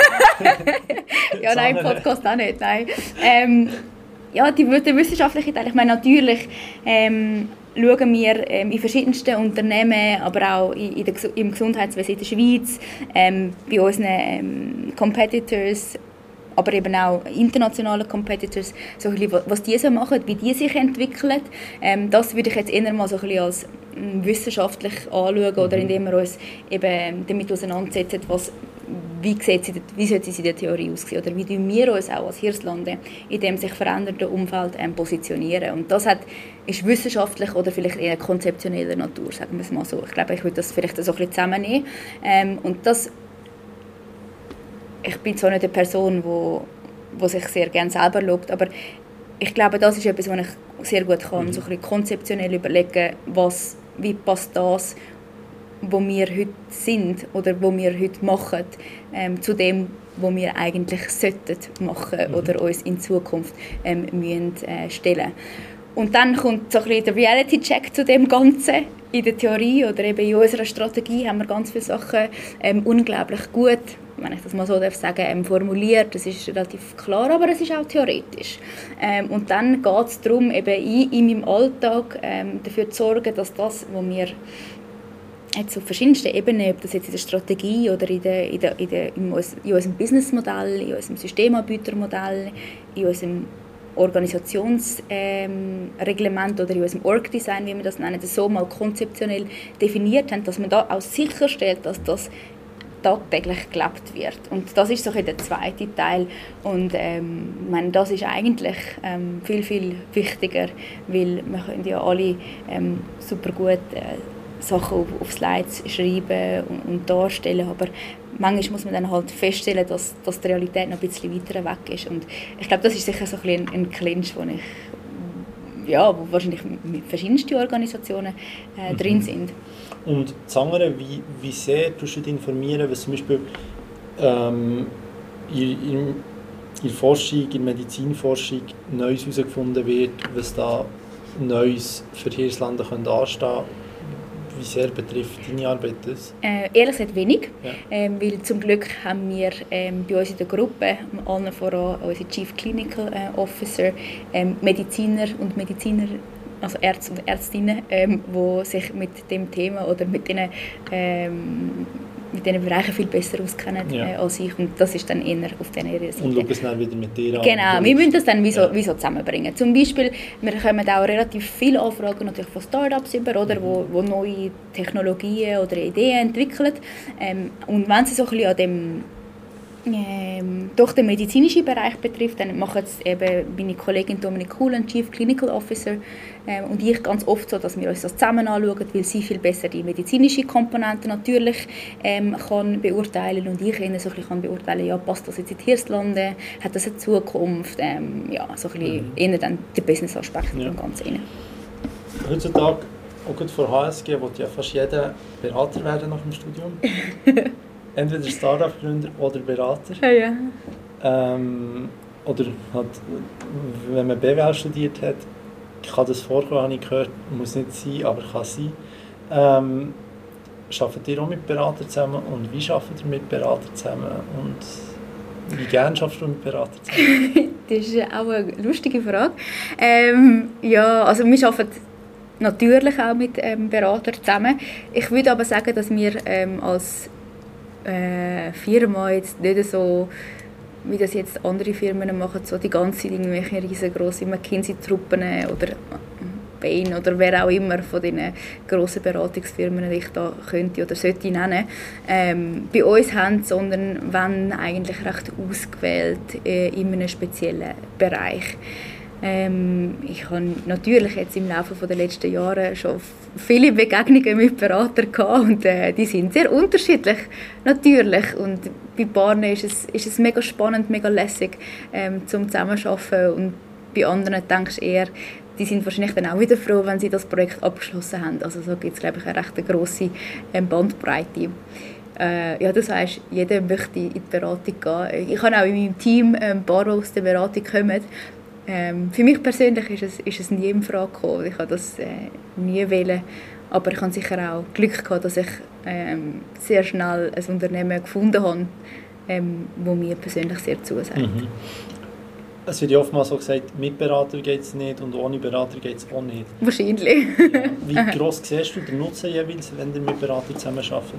ja, nein, im Podcast auch nicht, nein. Ähm, ja, die, der wissenschaftliche Teil, ich meine natürlich... Ähm, schauen wir ähm, in verschiedensten Unternehmen, aber auch in, in der, im Gesundheitswesen in der Schweiz, ähm, bei unseren ähm, Competitors, aber eben auch internationale Competitors, so bisschen, was die so machen, wie die sich entwickeln. Ähm, das würde ich jetzt eher mal so ein bisschen als ähm, wissenschaftlich anschauen oder mhm. indem wir uns eben damit auseinandersetzen, was wie, sieht sie, wie sollte sie in der Theorie aussehen oder wie wir uns auch als Hirslande in dem sich verändernden Umfeld ähm, positionieren. Und das hat, ist wissenschaftlich oder vielleicht eher konzeptioneller Natur, sagen wir es mal so. Ich glaube, ich würde das vielleicht so ein bisschen zusammennehmen. Ähm, und das, ich bin zwar nicht eine Person, wo, wo sich sehr gerne selber lobt, aber ich glaube, das ist etwas, was ich sehr gut kann, mhm. so ein bisschen konzeptionell überlegen, was, wie passt das wo wir heute sind oder wo wir heute machen, ähm, zu dem, wo wir eigentlich sollten machen mhm. oder uns in Zukunft ähm, müssen, äh, stellen. Und dann kommt so ein bisschen der Reality-Check zu dem Ganzen. In der Theorie oder eben in unserer Strategie haben wir ganz viele Sachen ähm, unglaublich gut, wenn ich das mal so darf sagen, ähm, formuliert. Das ist relativ klar, aber es ist auch theoretisch. Ähm, und dann geht es darum, eben in, in meinem Alltag ähm, dafür zu sorgen, dass das, was wir jetzt auf verschiedensten Ebenen, ob das jetzt in der Strategie oder in, der, in, der, in, der, in unserem Businessmodell, in unserem Systemanbietermodell, in unserem Organisationsreglement ähm, oder in unserem Org-Design, wie wir das nennen, so mal konzeptionell definiert haben, dass man da auch sicherstellt, dass das tagtäglich gelebt wird. Und das ist so der zweite Teil. Und ähm, ich meine, das ist eigentlich ähm, viel, viel wichtiger, weil wir können ja alle ähm, super gut äh, Sachen auf, auf Slides schreiben und, und, darstellen, aber manchmal muss man dann halt feststellen, dass, dass die Realität noch ein bisschen weiter weg ist. Und ich glaube, das ist sicher so ein, bisschen ein Clinch, wo ich ja, wo wahrscheinlich mit verschiedensten Organisationen äh, mhm. drin sind. Und das andere, wie, wie sehr tust du dich informieren, was zum Beispiel ähm, in, in, in Forschung, in Medizinforschung Neues herausgefunden wird, was da Neues für Hirslande anstehen könnte? Wie sehr betrifft deine Arbeit das? Äh, ehrlich gesagt wenig, ja. ähm, weil zum Glück haben wir ähm, bei uns in der Gruppe, allen voran unsere Chief Clinical äh, Officer, ähm, Mediziner und Mediziner also Ärzte und Ärztinnen, ähm, die sich mit dem Thema oder mit diesen, ähm, mit diesen Bereichen viel besser auskennen ja. äh, als ich. Und das ist dann eher auf dieser Seite. Und schauen es dann wieder mit dir an. Genau, wir müssen das dann wie so, ja. wie so zusammenbringen. Zum Beispiel, wir kommen auch relativ viele Anfragen natürlich von Startups über, oder, mhm. wo, wo neue Technologien oder Ideen entwickeln. Ähm, und wenn sie so ein bisschen an dem ähm, doch den medizinischen Bereich betrifft, dann machen es eben meine Kollegin Dominik Kuhlen, Chief Clinical Officer, ähm, und ich ganz oft so, dass wir uns das zusammen anschauen, weil sie viel besser die medizinische Komponente natürlich ähm, kann beurteilen und ich ihnen so ein bisschen beurteilen, ja, passt das jetzt in die Hirslande, hat das eine Zukunft, ähm, ja, so ein bisschen mhm. eher dann der Business-Aspekt ja. Ganzen Heutzutage, auch gut vor HSG, will ja fast jeder Berater werden nach dem Studium. entweder Startup-Gründer oder Berater. Ja, ja. Ähm, oder hat, wenn man BWL studiert hat, kann das vorkommen, habe ich gehört, muss nicht sein, aber kann sein. Ähm, arbeitet ihr auch mit Beratern zusammen und wie arbeitet ihr mit Beratern zusammen und wie gerne arbeitest du mit Beratern zusammen? das ist auch eine lustige Frage. Ähm, ja, also wir arbeiten natürlich auch mit ähm, Beratern zusammen. Ich würde aber sagen, dass wir ähm, als äh, Firma jetzt nicht so, wie das jetzt andere Firmen machen, so die ganze Zeit irgendwelche riesengroße McKinsey-Truppen oder Bain oder wer auch immer von den grossen Beratungsfirmen, die ich da könnte oder sollte nennen, ähm, bei uns haben, sondern wenn eigentlich recht ausgewählt äh, in einem speziellen Bereich. Ähm, ich habe natürlich jetzt im Laufe der letzten Jahre schon viele Begegnungen mit Beratern gehabt und äh, die sind sehr unterschiedlich, natürlich. Und bei Paaren ist es, ist es mega spannend, mega lässig ähm, zum Zusammenarbeiten und bei anderen denkst du eher, die sind wahrscheinlich dann auch wieder froh, wenn sie das Projekt abgeschlossen haben. Also so gibt es, glaube ich, eine recht grosse ähm, Bandbreite. Äh, ja, du sagst, jeder möchte in die Beratung gehen. Ich habe auch in meinem Team ein paar, die aus der Beratung kommen, ähm, für mich persönlich ist es, ist es nie in Frage gekommen. Ich habe das äh, nie wählen. Aber ich habe sicher auch Glück gehabt, dass ich ähm, sehr schnell ein Unternehmen gefunden habe, ähm, wo mir persönlich sehr zusagt. Mhm. Es wird ja oftmals so gesagt, mit Berater geht es nicht und ohne Berater geht es auch nicht. Wahrscheinlich. ja. Wie gross siehst du den Nutzen jeweils, wenn ihr mit Beratern zusammenarbeitet?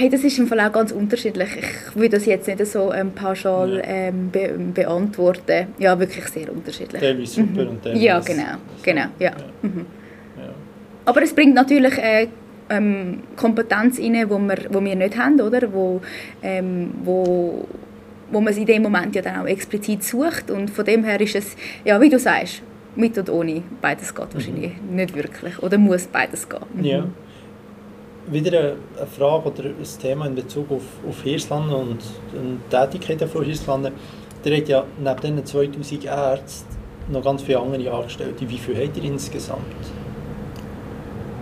Hey, das ist im Fall auch ganz unterschiedlich. Ich würde das jetzt nicht so ähm, pauschal ähm, be beantworten. Ja, wirklich sehr unterschiedlich. Teilweise super mhm. und teilweise... Ja, genau. genau ja. ja. Mhm. ja. Aber es bringt natürlich äh, ähm, Kompetenz rein, die wir, wo wir nicht haben, oder? Wo, ähm, wo, wo man es in dem Moment ja dann auch explizit sucht. Und von dem her ist es, ja, wie du sagst, mit und ohne, beides geht wahrscheinlich mhm. nicht wirklich. Oder muss beides gehen. Mhm. Ja wieder eine Frage oder ein Thema in Bezug auf, auf Hirslanden und die Tätigkeit von Hirslanden. Der hat ja neben diesen 2000 Ärzten noch ganz viele andere Angestellte. Wie viele habt ihr insgesamt?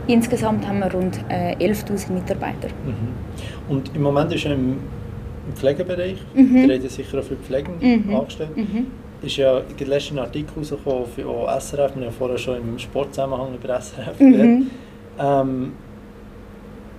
Insgesamt haben wir rund äh, 11'000 Mitarbeiter. Mhm. Und im Moment ist er im, Pflegebereich, mhm. der hat ja sicher auch für Pflegende mhm. angestellt. Mhm. ist ja der letzte Artikel rausgekommen für SRF, wir haben ja vorher schon im Sportzusammenhang über SRF mhm. geredet. Ähm,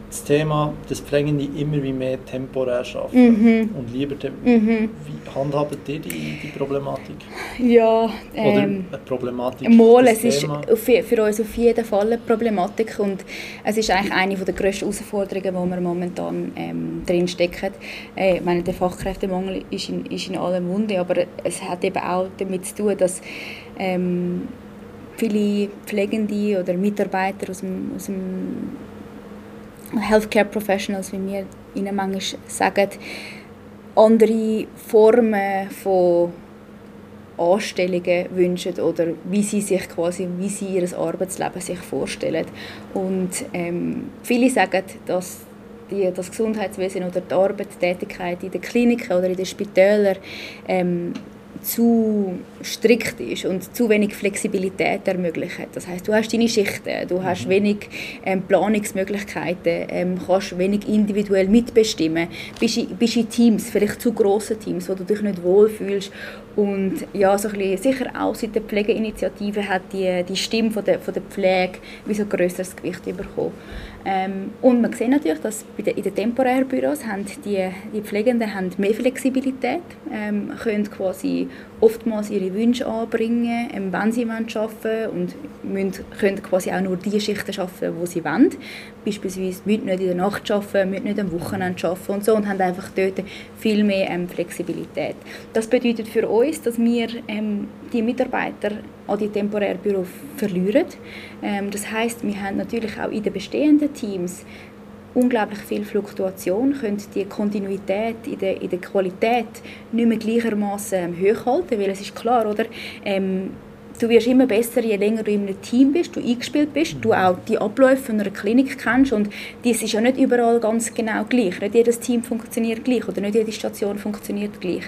das Thema, dass Pflegende immer wie mehr temporär arbeiten mhm. und lieber tem mhm. Wie handhabt ihr die, die Problematik? Ja, ähm, Oder Problematik? Mal, es ist für, uns auf jeden Fall eine Problematik und es ist eigentlich eine der grössten Herausforderungen, wo wir momentan ähm, drin stecken. Äh, ich meine, der Fachkräftemangel ist in, ist in aller Munde, aber es hat eben auch damit zu tun, dass ähm, viele Pflegende oder Mitarbeiter aus dem, aus dem Healthcare Professionals, wie wir ihnen manchmal sagen, andere Formen von Anstellungen wünschen oder wie sie sich quasi, wie sie ihr Arbeitsleben sich vorstellen. Und ähm, viele sagen, dass die, das Gesundheitswesen oder die Arbeitstätigkeit in den Kliniken oder in den Spitälern ähm, zu strikt ist und zu wenig Flexibilität ermöglicht. Das heißt, du hast deine Schichten, du hast mhm. wenig ähm, Planungsmöglichkeiten, ähm, kannst wenig individuell mitbestimmen, bist, bist in Teams, vielleicht zu grossen Teams, wo du dich nicht wohlfühlst und ja, so ein bisschen, sicher auch seit der Pflegeinitiative hat die, die Stimme von der, von der Pflege wie so grösseres Gewicht bekommen. Ähm, und man sieht natürlich, dass in den temporären Büros haben die, die Pflegenden haben mehr Flexibilität, ähm, können quasi oftmals ihre Wünsche anbringen, wenn sie arbeiten wollen und müssen, können quasi auch nur die Schichten arbeiten, die sie wollen. Beispielsweise müssen nicht in der Nacht arbeiten, müssen nicht am Wochenende arbeiten und so und haben einfach dort viel mehr ähm, Flexibilität. Das bedeutet für uns, dass wir ähm, die Mitarbeiter an die temporären Büros verlieren. Ähm, das heißt, wir haben natürlich auch in den bestehenden Teams unglaublich viel Fluktuation, können die Kontinuität in der, in der Qualität nicht mehr gleichermaßen ähm, hochhalten, weil es ist klar, oder? Ähm, du wirst immer besser, je länger du in einem Team bist, du eingespielt bist, du auch die Abläufe einer Klinik kennst und das ist ja nicht überall ganz genau gleich. Nicht jedes Team funktioniert gleich oder nicht jede Station funktioniert gleich.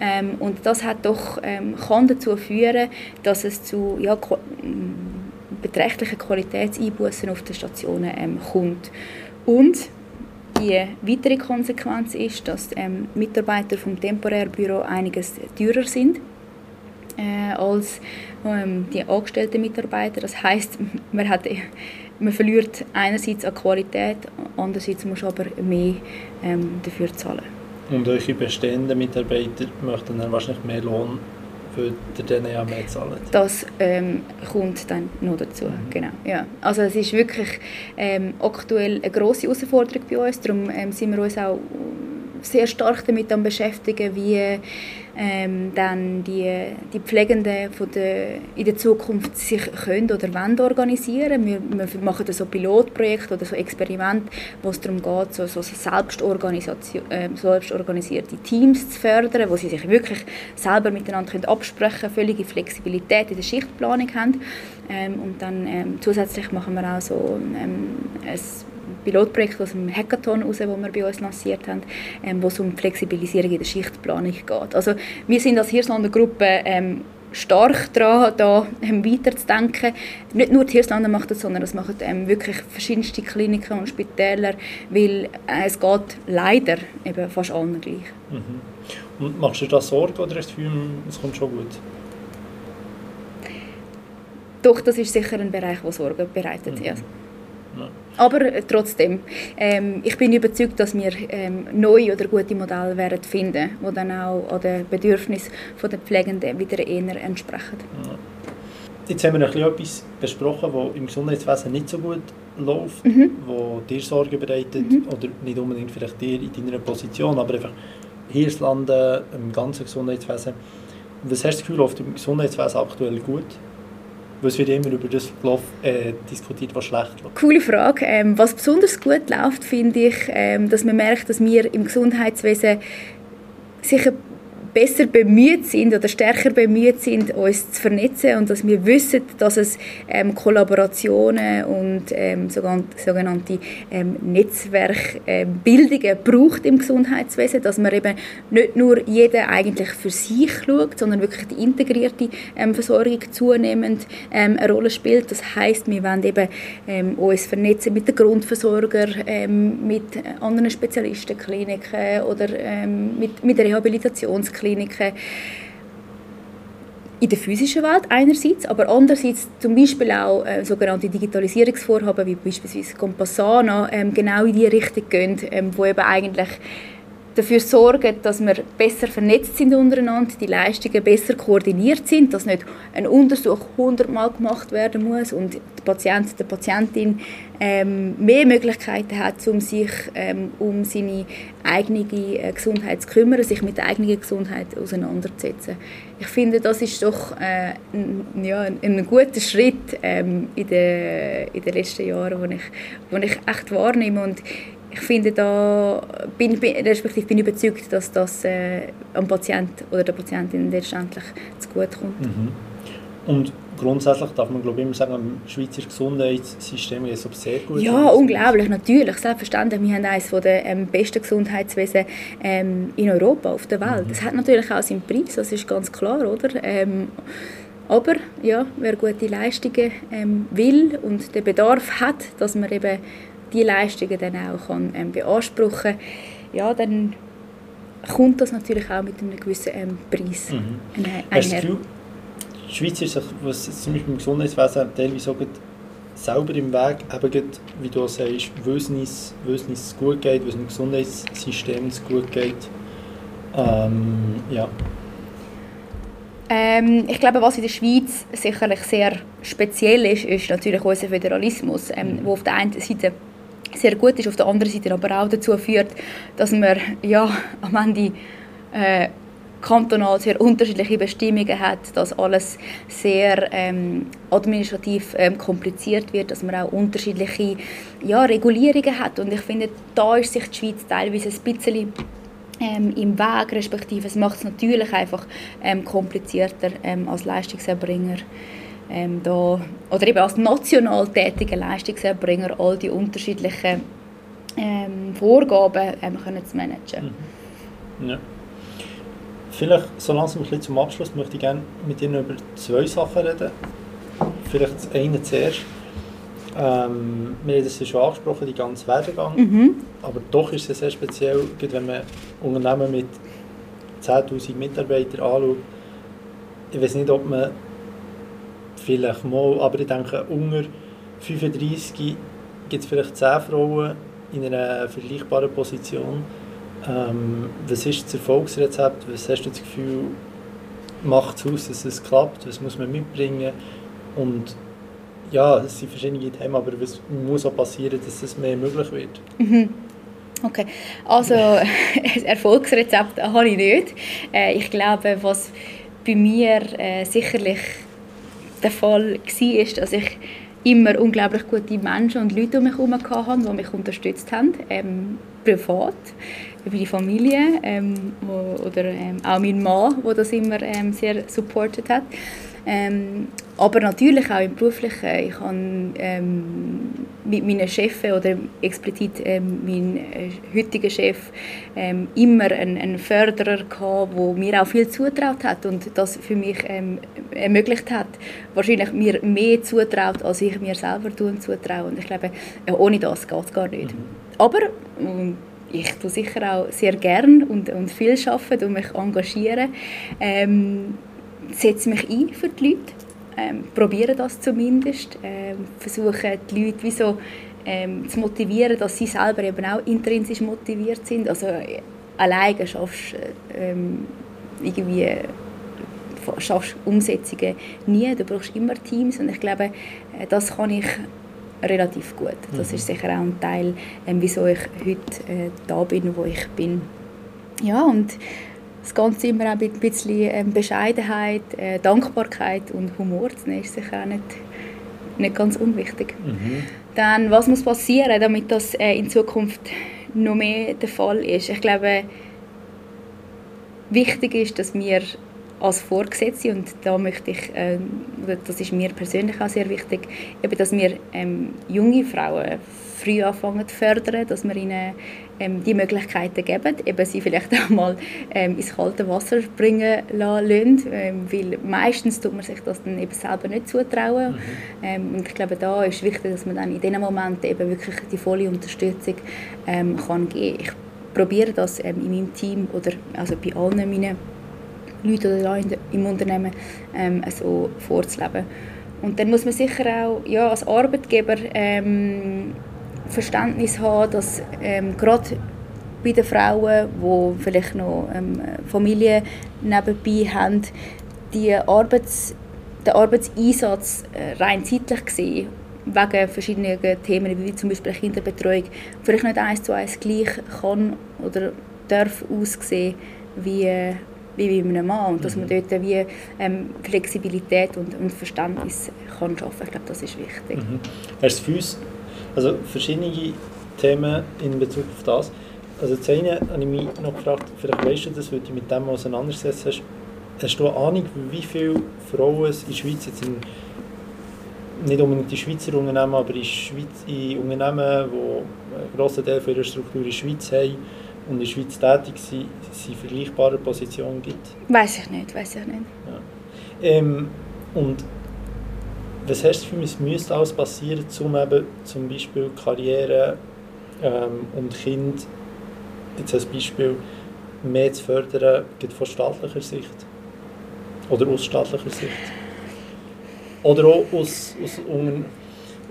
Ähm, und das hat doch, ähm, kann dazu führen, dass es zu ja, beträchtlichen Qualitätseinbußen auf den Stationen ähm, kommt. Und die weitere Konsequenz ist, dass ähm, Mitarbeiter vom Temporärbüro einiges teurer sind äh, als ähm, die angestellten Mitarbeiter. Das heißt, man, hat, man verliert einerseits an Qualität, andererseits muss aber mehr ähm, dafür zahlen. Und eure bestehenden Mitarbeiter möchten dann wahrscheinlich mehr Lohn für den ja mehr zahlen. Das ähm, kommt dann noch dazu, mhm. genau. Ja. Also es ist wirklich ähm, aktuell eine grosse Herausforderung bei uns, darum ähm, sind wir uns auch sehr stark damit am beschäftigen, wie ähm, dann die, die Pflegenden von der, in der Zukunft sich können oder wollen organisieren. Wir, wir machen so Pilotprojekte oder so Experimente, wo es darum geht, so, so selbstorganisation, äh, selbstorganisierte Teams zu fördern, wo sie sich wirklich selber miteinander können absprechen können, völlige Flexibilität in der Schichtplanung haben. Ähm, und dann ähm, zusätzlich machen wir auch so ähm, ein Pilotprojekt aus dem Hackathon heraus, das wir bei uns lanciert haben, ähm, wo es um Flexibilisierung in der Schichtplanung geht. Also wir sind als Hirslander Gruppe ähm, stark daran, da ähm, weiterzudenken. Nicht nur die Hirslander macht das, sondern das machen ähm, wirklich verschiedenste Kliniken und Spitäler, weil äh, es geht leider eben fast allen gleich. Mhm. Und machst du da Sorgen oder hast du das Gefühl, es kommt schon gut? Doch, das ist sicher ein Bereich, der Sorgen bereitet. Mhm. Ja. Aber trotzdem, ähm, ich bin überzeugt, dass wir ähm, neue oder gute Modelle werden finden, die dann auch an den Bedürfnissen der Pflegenden wieder eher entsprechen. Jetzt haben wir noch etwas besprochen, was im Gesundheitswesen nicht so gut läuft, mhm. wo dir Sorge bereitet, mhm. oder nicht unbedingt vielleicht dir in deiner Position, aber einfach Hirslanden, im ganzen Gesundheitswesen. Was hast du das Gefühl, läuft im Gesundheitswesen aktuell gut? Weil es wird immer über das äh, diskutiert, was schlecht läuft. Coole Frage. Ähm, was besonders gut läuft, finde ich, ähm, dass man merkt, dass wir im Gesundheitswesen sicher besser bemüht sind oder stärker bemüht sind, uns zu vernetzen und dass wir wissen, dass es ähm, Kollaborationen und ähm, sogenannte ähm, Netzwerkbildungen ähm, braucht im Gesundheitswesen, dass man eben nicht nur jeder eigentlich für sich schaut, sondern wirklich die integrierte ähm, Versorgung zunehmend ähm, eine Rolle spielt. Das heißt, wir wollen eben uns vernetzen mit den Grundversorgern, mit anderen Spezialistenkliniken oder mit, mit Rehabilitationskliniken Kliniken. in der physischen Welt einerseits, aber andererseits zum Beispiel auch äh, sogenannte Digitalisierungsvorhaben wie beispielsweise Compassana ähm, genau in die Richtung gehen, ähm, wo eben eigentlich dafür sorgen, dass wir besser vernetzt sind untereinander, die Leistungen besser koordiniert sind, dass nicht ein Untersuch hundertmal gemacht werden muss und der Patient, der Patientin ähm, mehr Möglichkeiten hat, um sich um, um seine eigene äh, Gesundheit zu kümmern, sich mit der eigenen Gesundheit auseinanderzusetzen. Ich finde, das ist doch äh, ein, ja, ein, guter Schritt ähm, in, den, in den letzten Jahren, den ich, ich echt wahrnehme und ich finde da, bin, bin, respektive bin überzeugt, dass das äh, am Patient oder der Patientin letztendlich zu gut kommt. Mhm. Und grundsätzlich darf man glaube ich immer sagen, das Schweizer Gesundheitssystem ist sehr gut. Ja, unglaublich, natürlich, selbstverständlich. Wir haben eines der ähm, besten Gesundheitswesen ähm, in Europa, auf der Welt. Mhm. Das hat natürlich auch seinen Preis, das ist ganz klar, oder? Ähm, aber ja, wer gute Leistungen ähm, will und den Bedarf hat, dass man eben die Leistungen dann auch kann, ähm, beanspruchen kann, ja, dann kommt das natürlich auch mit einem gewissen ähm, Preis mhm. einher. die Schweiz ist was zum Beispiel im Gesundheitswesen teilweise auch selber im Weg, eben wie du sagst, weil es nicht gut geht, weil es im Gesundheitssystem gut geht. Ähm, ja. Ähm, ich glaube, was in der Schweiz sicherlich sehr speziell ist, ist natürlich unser Föderalismus, ähm, mhm. wo auf der einen Seite sehr gut ist, auf der anderen Seite aber auch dazu führt, dass man ja, am Ende äh, kantonal sehr unterschiedliche Bestimmungen hat, dass alles sehr ähm, administrativ ähm, kompliziert wird, dass man auch unterschiedliche ja, Regulierungen hat. Und ich finde, da ist sich die Schweiz teilweise ein bisschen ähm, im Weg, respektive es macht es natürlich einfach ähm, komplizierter ähm, als Leistungserbringer ähm, da, oder eben als national tätiger Leistungserbringer all die unterschiedlichen ähm, Vorgaben ähm, können zu managen. Mhm. Ja. Vielleicht so langsam ein bisschen zum Abschluss möchte ich gerne mit Ihnen über zwei Sachen reden. Vielleicht das eine zuerst. Ähm, wir haben das ja schon angesprochen, die ganze Werdegang. Mhm. Aber doch ist es sehr speziell, wenn man Unternehmen mit 10'000 Mitarbeitern anschaut. Ich weiß nicht, ob man vielleicht mal, aber ich denke, unter 35 gibt es vielleicht 10 Frauen in einer vergleichbaren Position. Ähm, was ist das Erfolgsrezept? Was hast du das Gefühl, macht es aus, dass es klappt? Was muss man mitbringen? Und ja, es sind verschiedene Themen, aber was muss auch passieren, dass es mehr möglich wird? Mhm. Okay, also ein Erfolgsrezept habe ich nicht. Äh, ich glaube, was bei mir äh, sicherlich der Fall war, dass ich immer unglaublich gute Menschen und Leute um mich herum hatte, die mich unterstützt haben, ähm, privat, über die Familie ähm, wo, oder ähm, auch mein Mann, der das immer ähm, sehr supportet hat. Ähm, aber natürlich auch im Beruflichen. Ich habe ähm, mit meinen Chefs oder explizit ähm, mein äh, heutiger Chef ähm, immer einen, einen Förderer gehabt, der mir auch viel zutraut hat und das für mich ähm, ermöglicht hat. Wahrscheinlich mir mehr zutraut, als ich mir selber tun zutraue. Und ich glaube, äh, ohne das geht es gar nicht. Mhm. Aber ähm, ich tue sicher auch sehr gern und, und viel arbeiten und mich engagieren. Ähm, setze mich ein für die Leute, ähm, probiere das zumindest, ähm, versuche die Leute wie so, ähm, zu motivieren, dass sie selber eben auch intrinsisch motiviert sind. Also alleine schaffst äh, ähm, irgendwie schaffst Umsetzungen nie, du brauchst immer Teams und ich glaube, äh, das kann ich relativ gut. Das mhm. ist sicher auch ein Teil, ähm, wieso ich heute äh, da bin, wo ich bin. Ja, und das Ganze immer auch mit ein bisschen ähm, Bescheidenheit, äh, Dankbarkeit und Humor zu nehmen, ist sicher auch nicht, nicht ganz unwichtig. Mhm. Dann, was muss passieren, damit das äh, in Zukunft noch mehr der Fall ist? Ich glaube, wichtig ist, dass wir als Vorgesetzte und da möchte ich, äh, das ist mir persönlich auch sehr wichtig, eben, dass wir ähm, junge Frauen früh anfangen zu fördern, dass wir ihnen ähm, die Möglichkeiten geben, eben sie vielleicht auch mal ähm, ins kalte Wasser bringen lassen, ähm, weil meistens tut man sich das dann eben selber nicht zutrauen. Mhm. Ähm, und ich glaube, da ist wichtig, dass man dann in diesen Momenten eben wirklich die volle Unterstützung ähm, kann geben. Ich probiere das ähm, in meinem Team oder also bei allen meinen Leute im Unternehmen ähm, so vorzuleben. Und dann muss man sicher auch ja, als Arbeitgeber ähm, Verständnis haben, dass ähm, gerade bei den Frauen, die vielleicht noch ähm, Familie nebenbei haben, die Arbeits, der Arbeitseinsatz äh, rein zeitlich gesehen wegen verschiedenen Themen wie zum Beispiel Kinderbetreuung vielleicht nicht eins zu eins gleich kann oder darf aussehen wie, wie bei einem Mann und dass man mhm. dort wie ähm, Flexibilität und, und Verständnis kann schaffen. Ich glaube, das ist wichtig. Mhm. Hast du für uns also verschiedene Themen in Bezug auf das? Also das eine habe ich mich noch gefragt, vielleicht weißt du das, weil du mit dem auseinandersetzt hast. Hast du eine Ahnung, wie viele Frauen in der Schweiz jetzt in nicht unbedingt in Schweizer Unternehmen, aber in, Schweiz, in Unternehmen, die einen grossen Teil ihrer Struktur in der Schweiz haben und in der Schweiz tätig sind, in vergleichbaren Positionen gibt? Weiß ich nicht, weiß ich nicht. Ja. Ähm, und was hast du für mich, müsste alles passieren, um eben zum Beispiel Karriere ähm, und Kind, jetzt als Beispiel, mehr zu fördern, von staatlicher Sicht? Oder aus staatlicher Sicht? Oder auch aus, aus, aus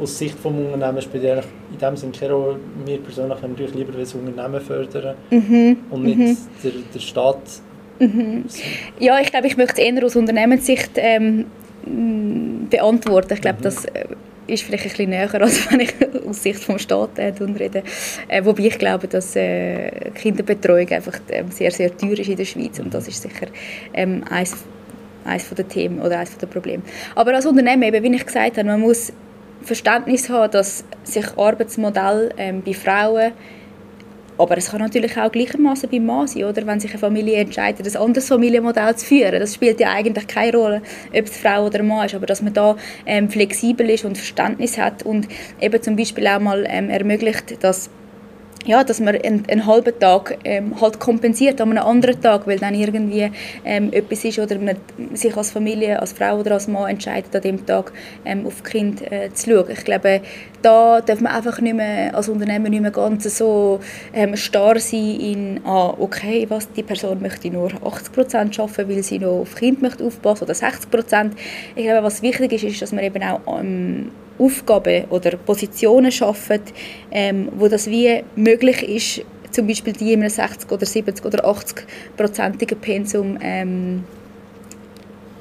Sicht des Unternehmens spielt in dem Sinne keine Rolle. Wir persönlich haben natürlich lieber das Unternehmen fördern mhm. und nicht mhm. der, der Staat. Mhm. Ja, ich glaube, ich möchte es eher aus Unternehmenssicht ähm, beantworten. Ich glaube, mhm. das äh, ist vielleicht ein bisschen näher, als wenn ich aus Sicht des Staates äh, rede. Äh, wobei ich glaube, dass äh, Kinderbetreuung einfach äh, sehr, sehr teuer ist in der Schweiz und das ist sicher ähm, eines eines der Themen oder eines der Probleme. Aber als Unternehmen, eben, wie ich gesagt habe, man muss Verständnis haben, dass sich Arbeitsmodell ähm, bei Frauen aber es kann natürlich auch gleichermaßen beim Mann sein, oder? wenn sich eine Familie entscheidet, ein anderes Familienmodell zu führen. Das spielt ja eigentlich keine Rolle, ob es Frau oder Mann ist, aber dass man da ähm, flexibel ist und Verständnis hat und eben zum Beispiel auch mal ähm, ermöglicht, dass ja, dass man einen, einen halben Tag ähm, halt kompensiert an einem anderen Tag, weil dann irgendwie ähm, etwas ist oder man sich als Familie, als Frau oder als Mann entscheidet, an dem Tag ähm, auf Kind äh, zu schauen. Ich glaube, da darf man einfach nicht mehr, als Unternehmer nicht mehr ganz so ähm, starr sein in, ah, okay, was, die Person möchte nur 80% arbeiten, weil sie noch auf Kind möchte aufpassen oder 60%. Ich glaube, was wichtig ist, ist, dass man eben auch ähm, Aufgaben oder Positionen schaffen, ähm, wo das wie möglich ist, zum Beispiel die in einem 60 oder 70 oder 80 prozentigen Pensum ähm,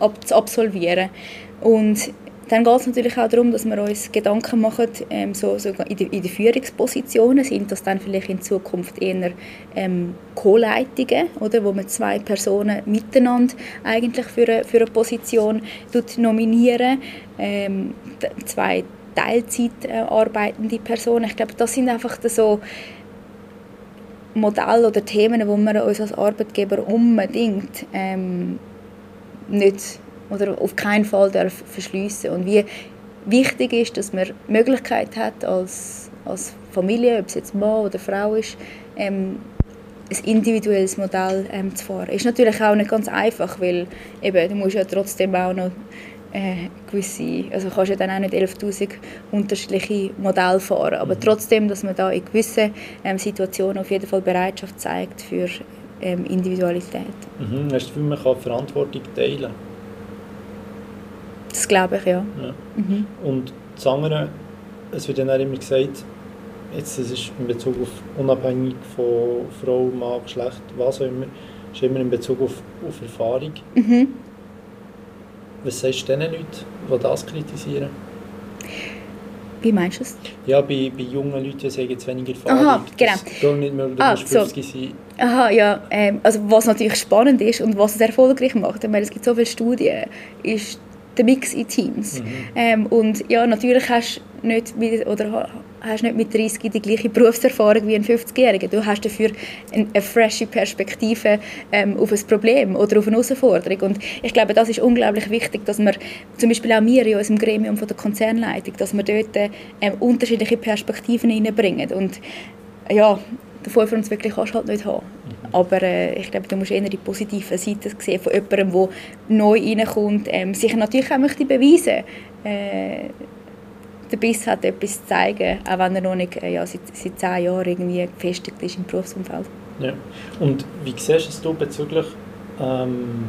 ab, zu absolvieren. Und dann geht es natürlich auch darum, dass wir uns Gedanken machen, ähm, so, so in, den in Führungspositionen sind das dann vielleicht in Zukunft eher ähm, Co-Leitungen, oder, wo man zwei Personen miteinander eigentlich für eine, für eine Position nominieren, ähm, zwei Teilzeit äh, arbeitende Personen. Ich glaube, das sind einfach so Modelle oder Themen, wo man uns als Arbeitgeber unbedingt ähm, nicht oder auf keinen Fall darf verschliessen und wie wichtig ist, dass man die Möglichkeit hat als, als Familie, ob es jetzt Mann oder Frau ist, ähm, ein individuelles Modell ähm, zu fahren. Ist natürlich auch nicht ganz einfach, weil eben, du musst ja trotzdem auch noch äh, gewisse, also kannst ja dann auch nicht 11'000 unterschiedliche Modelle fahren, aber mhm. trotzdem, dass man da in gewissen ähm, Situationen auf jeden Fall Bereitschaft zeigt für ähm, Individualität. Mhm. Hast du das Gefühl, man kann Verantwortung teilen? Das glaube ich, ja. ja. Mhm. Und das andere, es wird dann auch immer gesagt, jetzt das ist in Bezug auf unabhängig von Frau, Mann, Geschlecht, was auch immer, ist immer in Bezug auf, auf Erfahrung. Mhm. Was sagst du den Leuten, die das kritisieren? Wie meinst du es? Ja, bei, bei jungen Leuten, sagen jetzt weniger Erfahrung. Aha, genau. Das nicht mehr, du ah, musst 50 so. sein. Aha, ja. Ähm, also was natürlich spannend ist und was es erfolgreich macht, meine, es gibt so viele Studien, ist der Mix in Teams. Mhm. Ähm, und ja, natürlich hast du nicht mit, oder hast nicht mit 30 die gleiche Berufserfahrung wie ein 50-Jähriger. Du hast dafür eine, eine frische Perspektive ähm, auf ein Problem oder auf eine Herausforderung. Und ich glaube, das ist unglaublich wichtig, dass wir, zum Beispiel auch wir in unserem Gremium von der Konzernleitung, dass wir dort ähm, unterschiedliche Perspektiven hineinbringen. Und ja, davon für uns wirklich kannst du halt nicht haben. Aber äh, ich glaube, du musst eher die positive Seite sehen von jemandem, der neu reinkommt, ähm, sich natürlich auch möchte beweisen äh, der Biss hat etwas zu zeigen, auch wenn er noch nicht äh, ja, seit, seit zehn Jahren irgendwie gefestigt ist im Berufsumfeld. Ja. Und wie siehst du bezüglich ähm,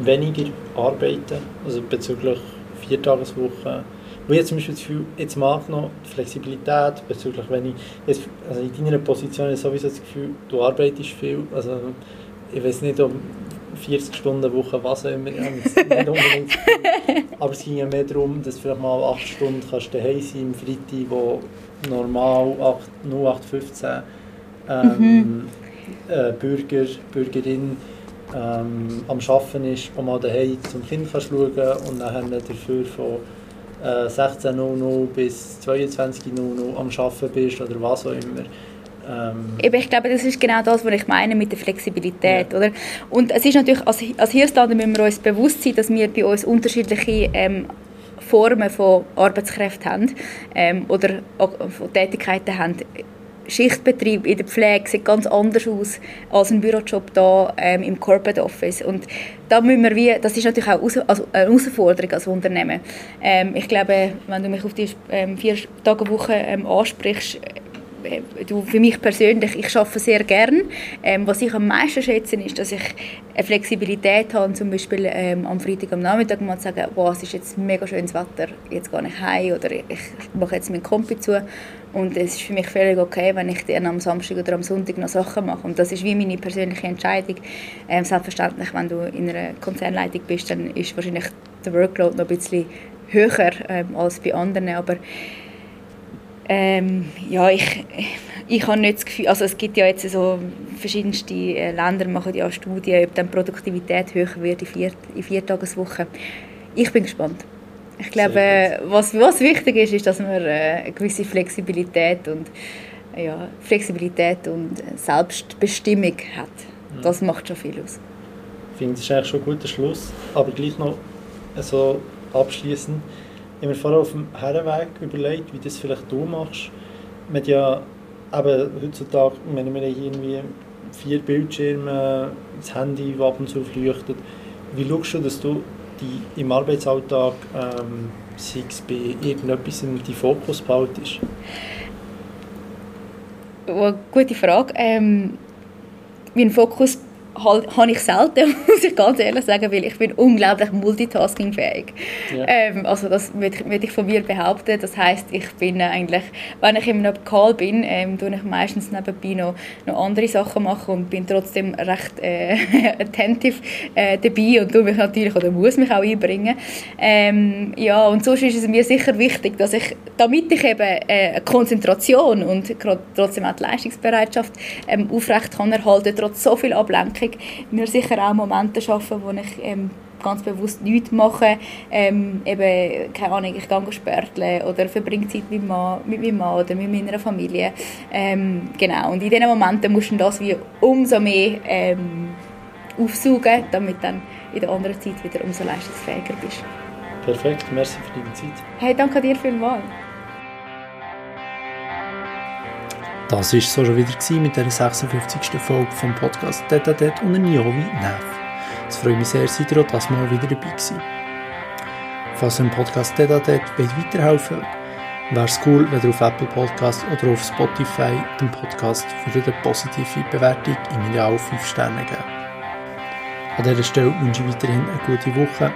weniger arbeiten, also bezüglich Viertageswoche. Wo ich zum Beispiel das Gefühl, jetzt mag noch die Flexibilität bezüglich, wenn ich, jetzt, also in deiner Position ist sowieso das Gefühl, du arbeitest viel, also ich weiß nicht, ob 40 Stunden Woche, was auch immer, nicht unbedingt aber es ging ja mehr darum, dass du vielleicht mal 8 Stunden kannst daheim sein am Freitag, wo normal 8, 0815 ähm, mhm. äh, Bürger, Bürgerin ähm, am Arbeiten ist, wo man daheim zum Kind kannst schauen und dann dafür von äh, 16.00 bis 22.00 am Arbeiten bist oder was auch immer. Ähm ich glaube, das ist genau das, was ich meine mit der Flexibilität. Ja. Oder? Und es ist natürlich, als, als Hirslander müssen wir uns bewusst sein, dass wir bei uns unterschiedliche ähm, Formen von Arbeitskräften haben ähm, oder von Tätigkeiten haben. Schichtbetrieb in der Pflege sieht ganz anders aus als ein Bürojob da ähm, im Corporate Office und da müssen wir wie, das ist natürlich auch also eine Herausforderung als Unternehmen. Ähm, ich glaube, wenn du mich auf die ähm, vier Tage Woche ähm, ansprichst, du, für mich persönlich, ich arbeite sehr gern. Ähm, was ich am meisten schätze, ist, dass ich eine Flexibilität habe, zum Beispiel ähm, am Freitag am Nachmittag mal zu sagen, wow, es ist jetzt mega schönes Wetter, jetzt gehe ich heim oder ich, ich mache jetzt meinen Kompi zu. Und es ist für mich völlig okay, wenn ich dann am Samstag oder am Sonntag noch Sachen mache. Und das ist wie meine persönliche Entscheidung. Ähm, selbstverständlich, wenn du in einer Konzernleitung bist, dann ist wahrscheinlich der Workload noch ein bisschen höher ähm, als bei anderen. Aber ähm, ja, ich, ich habe nicht das Gefühl, also es gibt ja jetzt so verschiedenste äh, Länder machen ja Studien, ob dann Produktivität höher wird in vier, in vier Tageswochen. Ich bin gespannt. Ich glaube, was, was wichtig ist, ist, dass man äh, eine gewisse Flexibilität und ja, Flexibilität und Selbstbestimmung hat. Das macht schon viel aus. Ich finde, das ist eigentlich schon ein guter Schluss. Aber gleich noch so abschließend habe mir vorher auf dem Herrenweg überlegt, wie das vielleicht du machst. Man hat ja eben heutzutage, wenn wir irgendwie vier Bildschirme, das Handy, das ab und zu leuchtet. Wie schaust du, dass du die im Arbeitsalltag, ähm, sei es bei irgendetwas, die Fokus behaltest? Oh, gute Frage. Ähm, mein Fokus halt, habe ich selten, muss ich ganz ehrlich sagen, weil ich bin unglaublich multitaskingfähig. Ja. Ähm, also das würde ich, von mir behaupten. Das heißt, ich bin eigentlich, wenn ich in einem Call bin, ähm, tue ich meistens nebenbei noch, noch andere Sachen machen und bin trotzdem recht äh, attentive äh, dabei und tue mich natürlich oder muss mich auch einbringen. Ähm, ja, und sonst ist es mir sicher wichtig, dass ich, damit ich eben äh, Konzentration und trotzdem auch die Leistungsbereitschaft ähm, aufrecht kann erhalten, trotz so viel Ablenkung, Ablenkung mir sicher auch Momente schaffen, wo ich ähm, ganz bewusst nichts mache. Ähm, eben, keine Ahnung, ich gehe spörteln oder verbringe Zeit mit, Mann, mit meinem Mann oder mit meiner Familie. Ähm, genau, und in diesen Momenten musst du das wie umso mehr ähm, aufsaugen, damit dann in der anderen Zeit wieder umso leistungsfähiger bist. Perfekt, merci für deine Zeit. Hey, danke dir vielmals. Das war so schon wieder mit der 56. Folge vom Podcast Deta Det und Niovi Neff. Es freut mich sehr, seid ihr auch das Mal wieder dabei gewesen. Falls ihr im Podcast Deta Det weiterhelfen wäre es cool, wenn ihr auf Apple Podcast oder auf Spotify den Podcast für eine positive Bewertung im Ideal 5 Sterne geben. An dieser Stelle wünsche ich weiterhin eine gute Woche.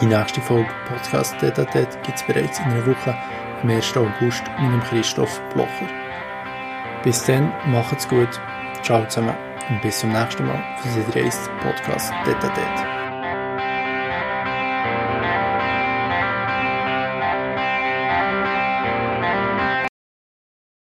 Die nächste Folge Podcast Deta Det gibt es bereits in einer Woche am 1. August mit dem Christoph Blocher. Bis dann, macht's gut. Ciao zusammen und bis zum nächsten Mal für den Podcast Detatet.